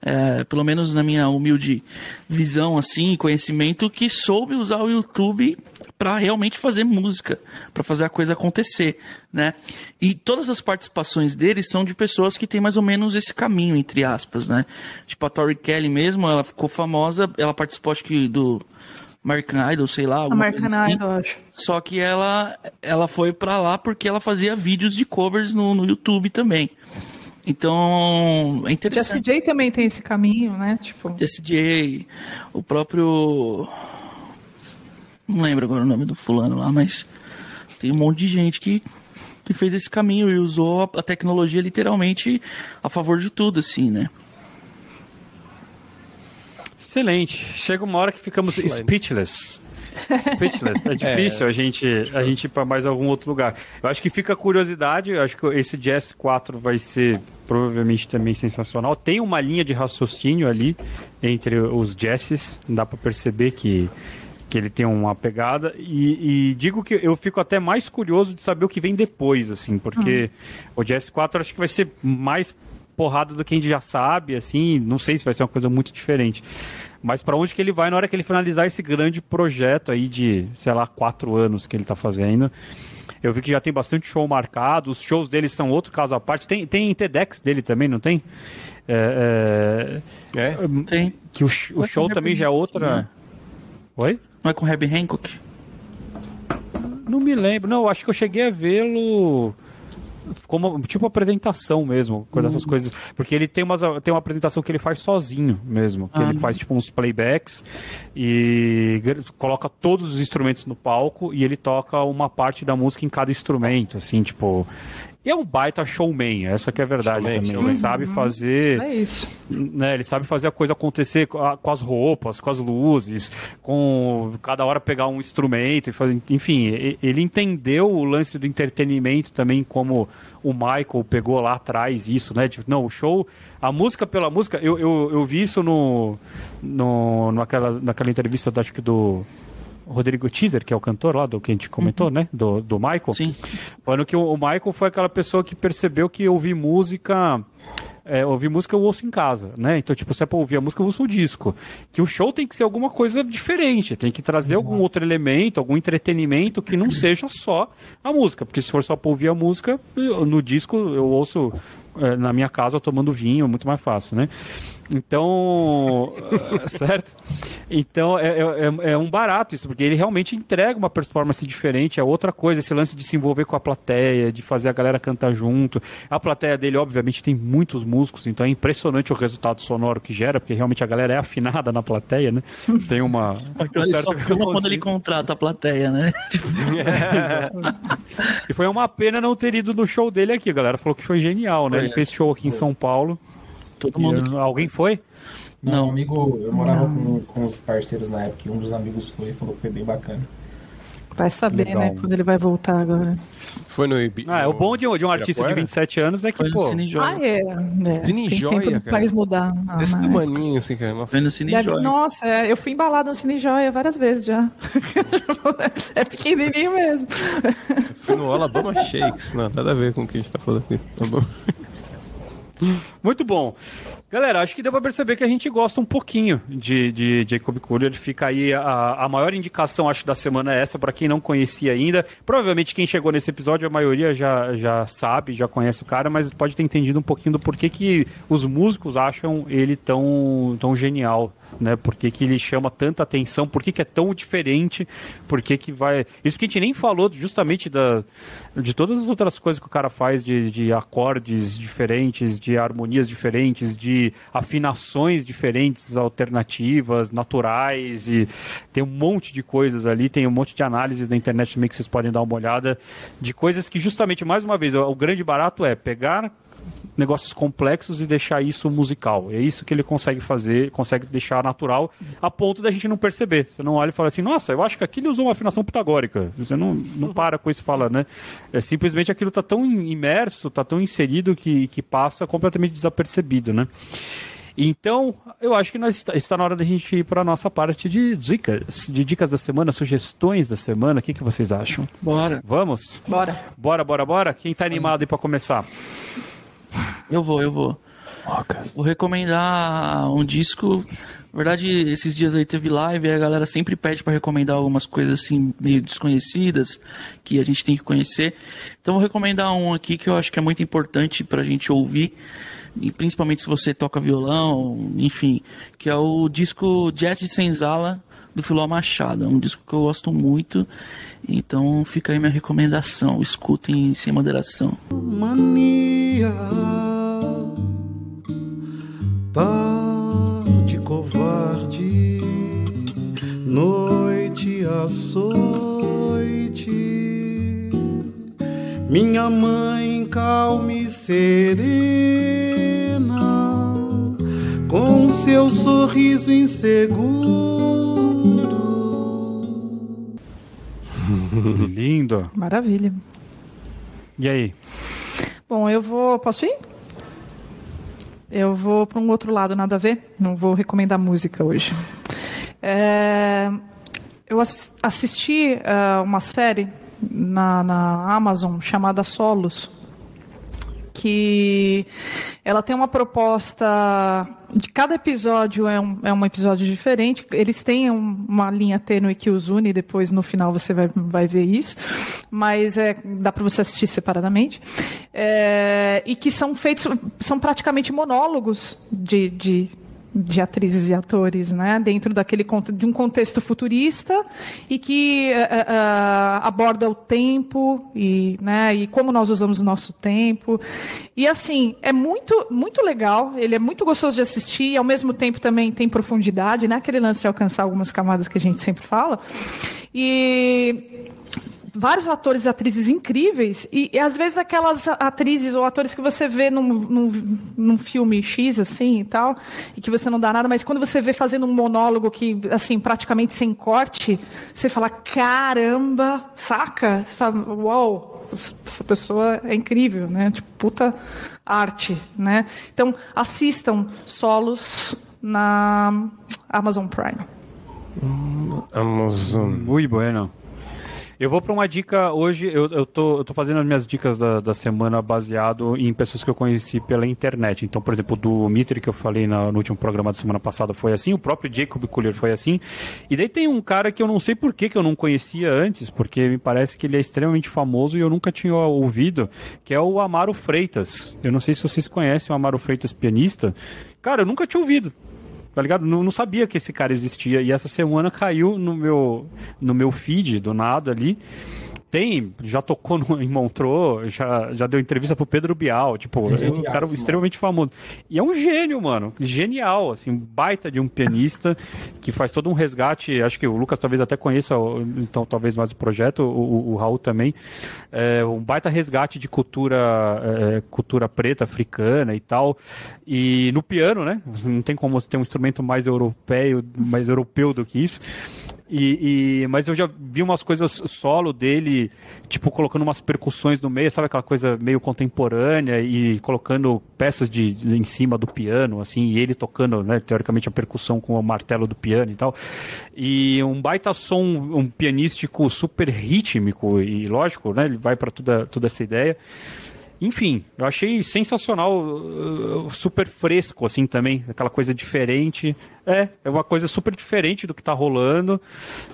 é, pelo menos na minha humilde visão, assim, conhecimento, que soube usar o YouTube para realmente fazer música, para fazer a coisa acontecer, né? E todas as participações dele são de pessoas que têm mais ou menos esse caminho, entre aspas, né? Tipo a Tori Kelly mesmo, ela ficou famosa, ela participou acho que do American Idol, sei lá, American assim. Idol, acho. Só que ela, ela foi pra lá porque ela fazia vídeos de covers no, no YouTube também. Então, é interessante. J também tem esse caminho, né? Tipo. Jessie J, o próprio. Não lembro agora o nome do fulano lá, mas tem um monte de gente que, que fez esse caminho e usou a, a tecnologia literalmente a favor de tudo, assim, né? Excelente. Chega uma hora que ficamos speechless. Speechless. É (laughs) difícil a gente a gente ir para mais algum outro lugar. Eu acho que fica a curiosidade. Eu acho que esse Jazz 4 vai ser provavelmente também sensacional. Tem uma linha de raciocínio ali entre os Jesses. Dá para perceber que que ele tem uma pegada e, e digo que eu fico até mais curioso de saber o que vem depois, assim, porque o Jazz 4 acho que vai ser mais porrada do que a gente já sabe, assim, não sei se vai ser uma coisa muito diferente. Mas para onde que ele vai na hora que ele finalizar esse grande projeto aí de, sei lá, quatro anos que ele tá fazendo? Eu vi que já tem bastante show marcado, os shows dele são outro caso à parte. Tem, tem TEDx dele também, não tem? É, é, É? Tem. que o, o show também já é outra. Hancock, Oi? Não é com Herbie Hancock? Não me lembro. Não, acho que eu cheguei a vê-lo como tipo apresentação mesmo, com essas coisas, porque ele tem umas tem uma apresentação que ele faz sozinho mesmo, que Ah. ele faz tipo uns playbacks e coloca todos os instrumentos no palco e ele toca uma parte da música em cada instrumento, assim, tipo, e é um baita showman, essa que é a verdade Showman, também. showman. Ele sabe fazer É isso. né, ele sabe fazer a coisa acontecer com, a- com as roupas, com as luzes, com cada hora pegar um instrumento, e fazer, enfim, ele entendeu o lance do entretenimento também como o Michael pegou lá atrás isso, né? De, não, o show, a música pela música, eu, eu, eu vi isso no, no naquela, naquela entrevista, acho que do Rodrigo Teaser, que é o cantor lá do que a gente comentou, né? Do, do Michael. Sim. Falando que o, o Michael foi aquela pessoa que percebeu que ouvir música. É, ouvir música eu ouço em casa, né? Então, tipo, se é pra ouvir a música, eu ouço o disco. Que o show tem que ser alguma coisa diferente, tem que trazer algum outro elemento, algum entretenimento que não seja só a música. Porque se for só pra ouvir a música, eu- no disco eu ouço é, na minha casa tomando vinho, é muito mais fácil, né? (laughs) Então, é, certo? Então é, é, é um barato isso, porque ele realmente entrega uma performance diferente, é outra coisa, esse lance de se envolver com a plateia, de fazer a galera cantar junto. A plateia dele, obviamente, tem muitos músicos, então é impressionante o resultado sonoro que gera, porque realmente a galera é afinada na plateia, né? Tem uma. Então um só filma quando ele contrata a plateia, né? (laughs) E foi uma pena não ter ido no show dele aqui. A galera falou que foi genial, né? Ele fez show aqui em São Paulo. Todo mundo. uh, alguém foi? Não, Não. um amigo, eu morava com, com os parceiros na época e um dos amigos foi e falou que foi bem bacana. Vai saber, Legal. né? Quando ele vai voltar agora. Foi no Ibi... Ah, é o bom de, um- de um artista de Ibirapuera? 27 anos é que, Foi no pô. Cine Ah, Joia. é. é. Cine Tem Joia, tempo cara. país mudar. Ah, Desse tamanho, assim, cara. Nossa. Foi no Cine Joia. nossa, é, eu fui embalada no Cine Joia várias vezes já. (laughs) é pequenininho mesmo. Foi no Alabama Shakes. Não, nada a ver com o que a gente tá falando aqui. Tá bom. Muito bom. Galera, acho que deu pra perceber que a gente gosta um pouquinho de, de Jacob Collier. Fica aí a, a maior indicação, acho, da semana é essa, pra quem não conhecia ainda. Provavelmente quem chegou nesse episódio, a maioria já, já sabe, já conhece o cara, mas pode ter entendido um pouquinho do porquê que os músicos acham ele tão, tão genial. Né? Por que, que ele chama tanta atenção? Por que, que é tão diferente? Por que, que vai. Isso que a gente nem falou justamente da, de todas as outras coisas que o cara faz de, de acordes diferentes, de harmonias diferentes, de afinações diferentes, alternativas, naturais, e tem um monte de coisas ali, tem um monte de análises na internet também que vocês podem dar uma olhada, de coisas que justamente, mais uma vez, o, o grande barato é pegar negócios complexos e deixar isso musical. É isso que ele consegue fazer, consegue deixar natural, a ponto da gente não perceber. Você não olha e fala assim, nossa, eu acho que aqui ele usou uma afinação pitagórica. Você não, não para com isso e fala, né? É simplesmente aquilo tá tão imerso, tá tão inserido que, que passa completamente desapercebido, né? Então, eu acho que nós, está na hora da gente ir para a nossa parte de dicas, de dicas da semana, sugestões da semana. O que, que vocês acham? Bora. Vamos? Bora. Bora, bora, bora? Quem tá animado aí para começar? Eu vou, eu vou. Vou recomendar um disco. Na verdade, esses dias aí teve live e a galera sempre pede pra recomendar algumas coisas assim meio desconhecidas que a gente tem que conhecer. Então vou recomendar um aqui que eu acho que é muito importante pra gente ouvir, e principalmente se você toca violão, enfim, que é o disco Jazz de Senzala do Filó Machado. É um disco que eu gosto muito. Então fica aí minha recomendação. Escutem sem moderação. Mania tarde covarde noite açoite minha mãe calma e serena com seu sorriso inseguro Lindo. Maravilha. E aí? Bom, eu vou. Posso ir? Eu vou para um outro lado, nada a ver. Não vou recomendar música hoje. É, eu ass- assisti ah, uma série na, na Amazon chamada Solos, que ela tem uma proposta de cada episódio é um, é um episódio diferente. Eles têm um- uma linha tênue que os une, depois no final você vai, vai ver isso. Mas é, dá para você assistir separadamente. É, e que são feitos, são praticamente monólogos de, de, de atrizes e atores, né? Dentro daquele de um contexto futurista e que ah, aborda o tempo e, né, e como nós usamos o nosso tempo. E assim, é muito, muito legal, ele é muito gostoso de assistir e ao mesmo tempo também tem profundidade, né? Aquele lance de alcançar algumas camadas que a gente sempre fala. E vários atores e atrizes incríveis e, e às vezes aquelas atrizes ou atores que você vê num, num, num filme X assim e tal e que você não dá nada mas quando você vê fazendo um monólogo que assim praticamente sem corte você fala caramba saca você fala uau essa pessoa é incrível né tipo puta arte né então assistam solos na Amazon Prime Amazon. Muito bueno. Eu vou para uma dica hoje. Eu, eu, tô, eu tô fazendo as minhas dicas da, da semana baseado em pessoas que eu conheci pela internet. Então, por exemplo, do Mitre que eu falei na- no último programa da semana passada foi assim, o próprio Jacob Collier foi assim. E daí tem um cara que eu não sei por que, que eu não conhecia antes, porque me parece que ele é extremamente famoso e eu nunca tinha ouvido, que é o Amaro Freitas. Eu não sei se vocês conhecem o Amaro Freitas, pianista. Cara, eu nunca tinha ouvido tá ligado? Não, não sabia que esse cara existia. E essa semana caiu no meu, no meu feed, do nada ali. Tem, já tocou no, em Montreux, já, já deu entrevista pro Pedro Bial, tipo, é um genial cara esse extremamente famoso. E é um gênio, mano, genial, assim, um baita de um pianista que faz todo um resgate, acho que o Lucas talvez até conheça, então talvez mais o projeto, o, o- o Raul também, é, um baita resgate de cultura, é, cultura preta, africana e tal, e no piano, né, não tem como você ter um instrumento mais europeu, mais europeu do que isso, e, e- mas eu já vi umas coisas solo dele, tipo, colocando umas percussões no meio, sabe aquela coisa meio contemporânea e colocando peças de, em cima do piano, assim, e ele tocando, né, teoricamente a percussão com o martelo do piano e tal. E um baita som, um pianístico super rítmico e lógico, né, ele vai para toda, toda essa ideia. Enfim, eu achei sensacional, uh, super fresco, assim, também. Aquela coisa diferente. É, é uma coisa super diferente do que tá rolando.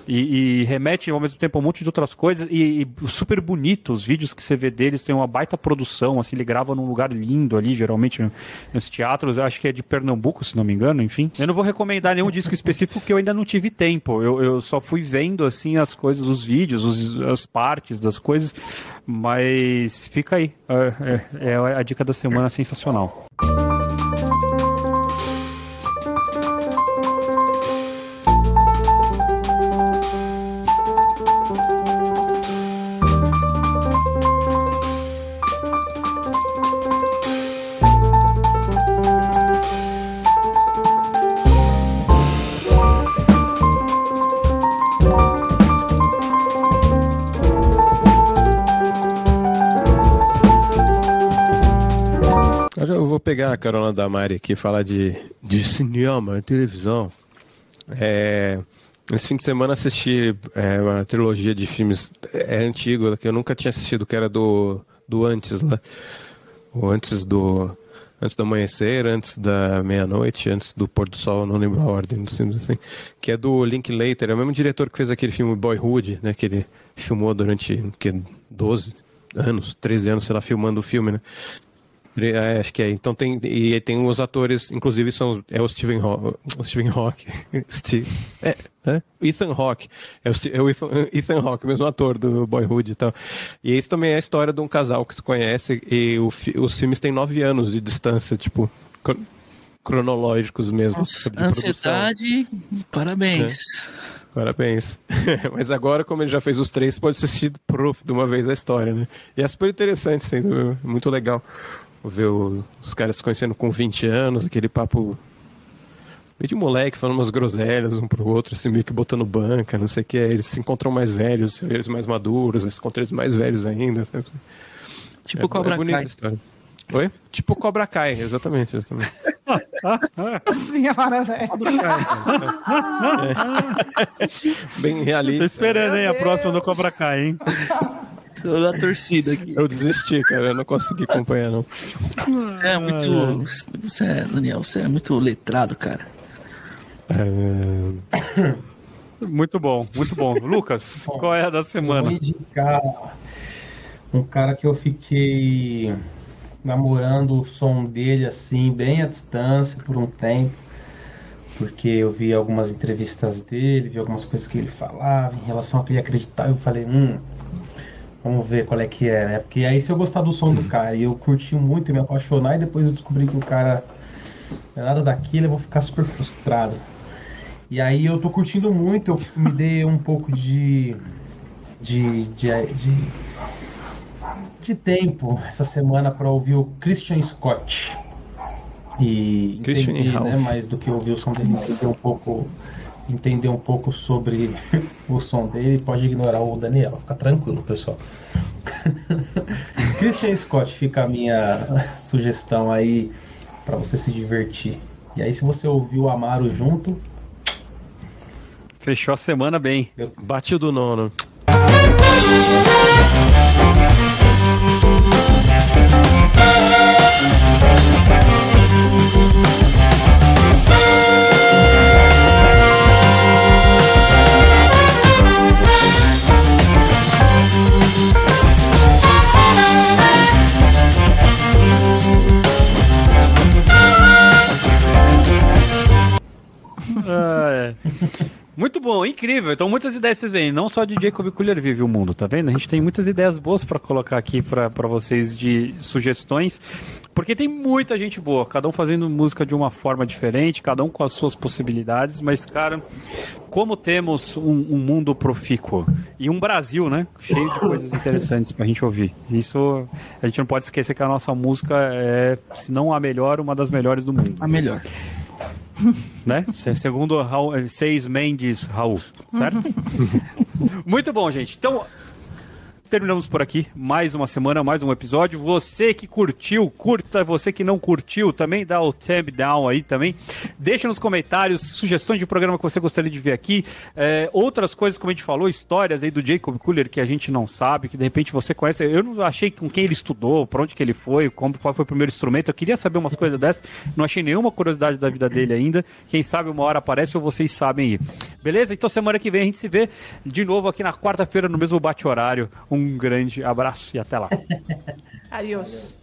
E, e remete ao mesmo tempo a um monte de outras coisas. E, e super bonito. Os vídeos que você vê deles tem uma baita produção, assim, ele grava num lugar lindo ali, geralmente nos teatros. Acho que é de Pernambuco, se não me engano, enfim. Eu não vou recomendar nenhum disco específico porque eu ainda não tive tempo. Eu, eu só fui vendo, assim, as coisas, os vídeos, os- as partes das coisas. Mas fica aí. É, é- é a dica da semana sensacional. Vou pegar a carona da Mari aqui falar de, de cinema, televisão. É, esse fim de semana assisti é, uma trilogia de filmes é, antigo que eu nunca tinha assistido, que era do, do antes lá. O antes do. Antes do amanhecer, antes da meia-noite, antes do pôr do sol, não lembro a ordem dos filmes assim. Que é do Linklater, é o mesmo diretor que fez aquele filme Boyhood, né? Que ele filmou durante que, 12 anos, 13 anos, sei lá, filmando o filme, né? É, acho que é. Então tem e aí tem os atores, inclusive são é o Steven Hawk, o Steven Hawk, (laughs) Steve, é, é? Ethan Hawke, é o, é o Ethan, (laughs) Ethan Hawke, mesmo ator do Boyhood e tal. E isso também é a história de um casal que se conhece e o os filmes têm nove anos de distância, tipo cro- cronológicos mesmo. Nossa, produção. ansiedade, parabéns. Parabéns. (laughs) Mas agora, como ele já fez os três, pode assistir proof de uma vez a história, né? E é super interessante, assim, muito legal ver os caras se conhecendo com 20 anos, aquele papo meio de moleque, falando umas groselhas um pro outro, assim, meio que botando banca, não sei o que. Eles se encontram mais velhos, eles mais maduros, eles se encontram eles mais velhos ainda. sabe? Tipo é, Cobra é bonita Kai. a história. Oi? Tipo Cobra Kai, exatamente. exatamente. (laughs) Senhora, velho. Cobra Kai, cara. (laughs) É. Bem realista. Tô esperando, hein, a próxima do Cobra Kai, hein? (laughs) Tô na torcida aqui. Eu desisti, cara, eu não consegui acompanhar, não. Você é muito. Você é, Daniel, você é muito letrado, cara. É, Muito bom, muito bom. (laughs) Lucas, qual é a da Eu vou semana? indicar um cara que eu fiquei namorando o som dele assim, bem à distância por um tempo. Porque eu vi algumas entrevistas dele, vi algumas coisas que ele falava em relação ao que ele acreditava. Eu falei, hum, vamos ver qual é que é, né? Porque aí se eu gostar do som do cara e eu curti muito e me apaixonar, e depois eu descobri que o cara não é nada daquilo, eu vou ficar super frustrado. E aí eu tô curtindo muito, eu me dei um pouco de. de. de. de, de tempo essa semana para ouvir o Christian Scott. E Christian entender né, mais do que ouvir o som dele, entender um pouco. Entender um pouco sobre (laughs) o som dele, pode ignorar o Daniel, fica tranquilo, pessoal. (laughs) Christian Scott fica a minha (laughs) sugestão aí para você se divertir. E aí, se você ouvir o Amaro junto, Fechou a semana bem. Bate o do nono. Muito bom, incrível. Então, muitas ideias vocês veem. Não só de Jacob Collier vive o mundo, tá vendo? A gente tem muitas ideias boas pra colocar aqui pra pra vocês de sugestões. Porque tem muita gente boa, cada um fazendo música de uma forma diferente, cada um com as suas possibilidades. Mas, cara, como temos um, um mundo profícuo e um Brasil, né? Cheio de coisas (laughs) interessantes pra gente ouvir. Isso a gente não pode esquecer que a nossa música é, se não a melhor, uma das melhores do mundo A melhor. (laughs) né? Se- Segundo Raul, eh, Seis Mendes Raul, certo? Muito bom, gente. Então, terminamos por aqui. Mais uma semana, mais um episódio. Você que curtiu, curta. Você que não curtiu, também dá o tab down aí também. Deixa nos comentários sugestões de programa que você gostaria de ver aqui. É, outras coisas, como a gente falou, histórias aí do Jacob Cooler que a gente não sabe, que de repente você conhece. Eu não achei com quem ele estudou, pra onde que ele foi, como, qual foi o primeiro instrumento. Eu queria saber umas coisas dessas. Não achei nenhuma curiosidade da vida dele ainda. Quem sabe uma hora aparece ou vocês sabem aí. Beleza? Então semana que vem a gente se vê de novo aqui na quarta-feira no mesmo bate-horário. Grande abraço e até lá. (laughs) Adiós.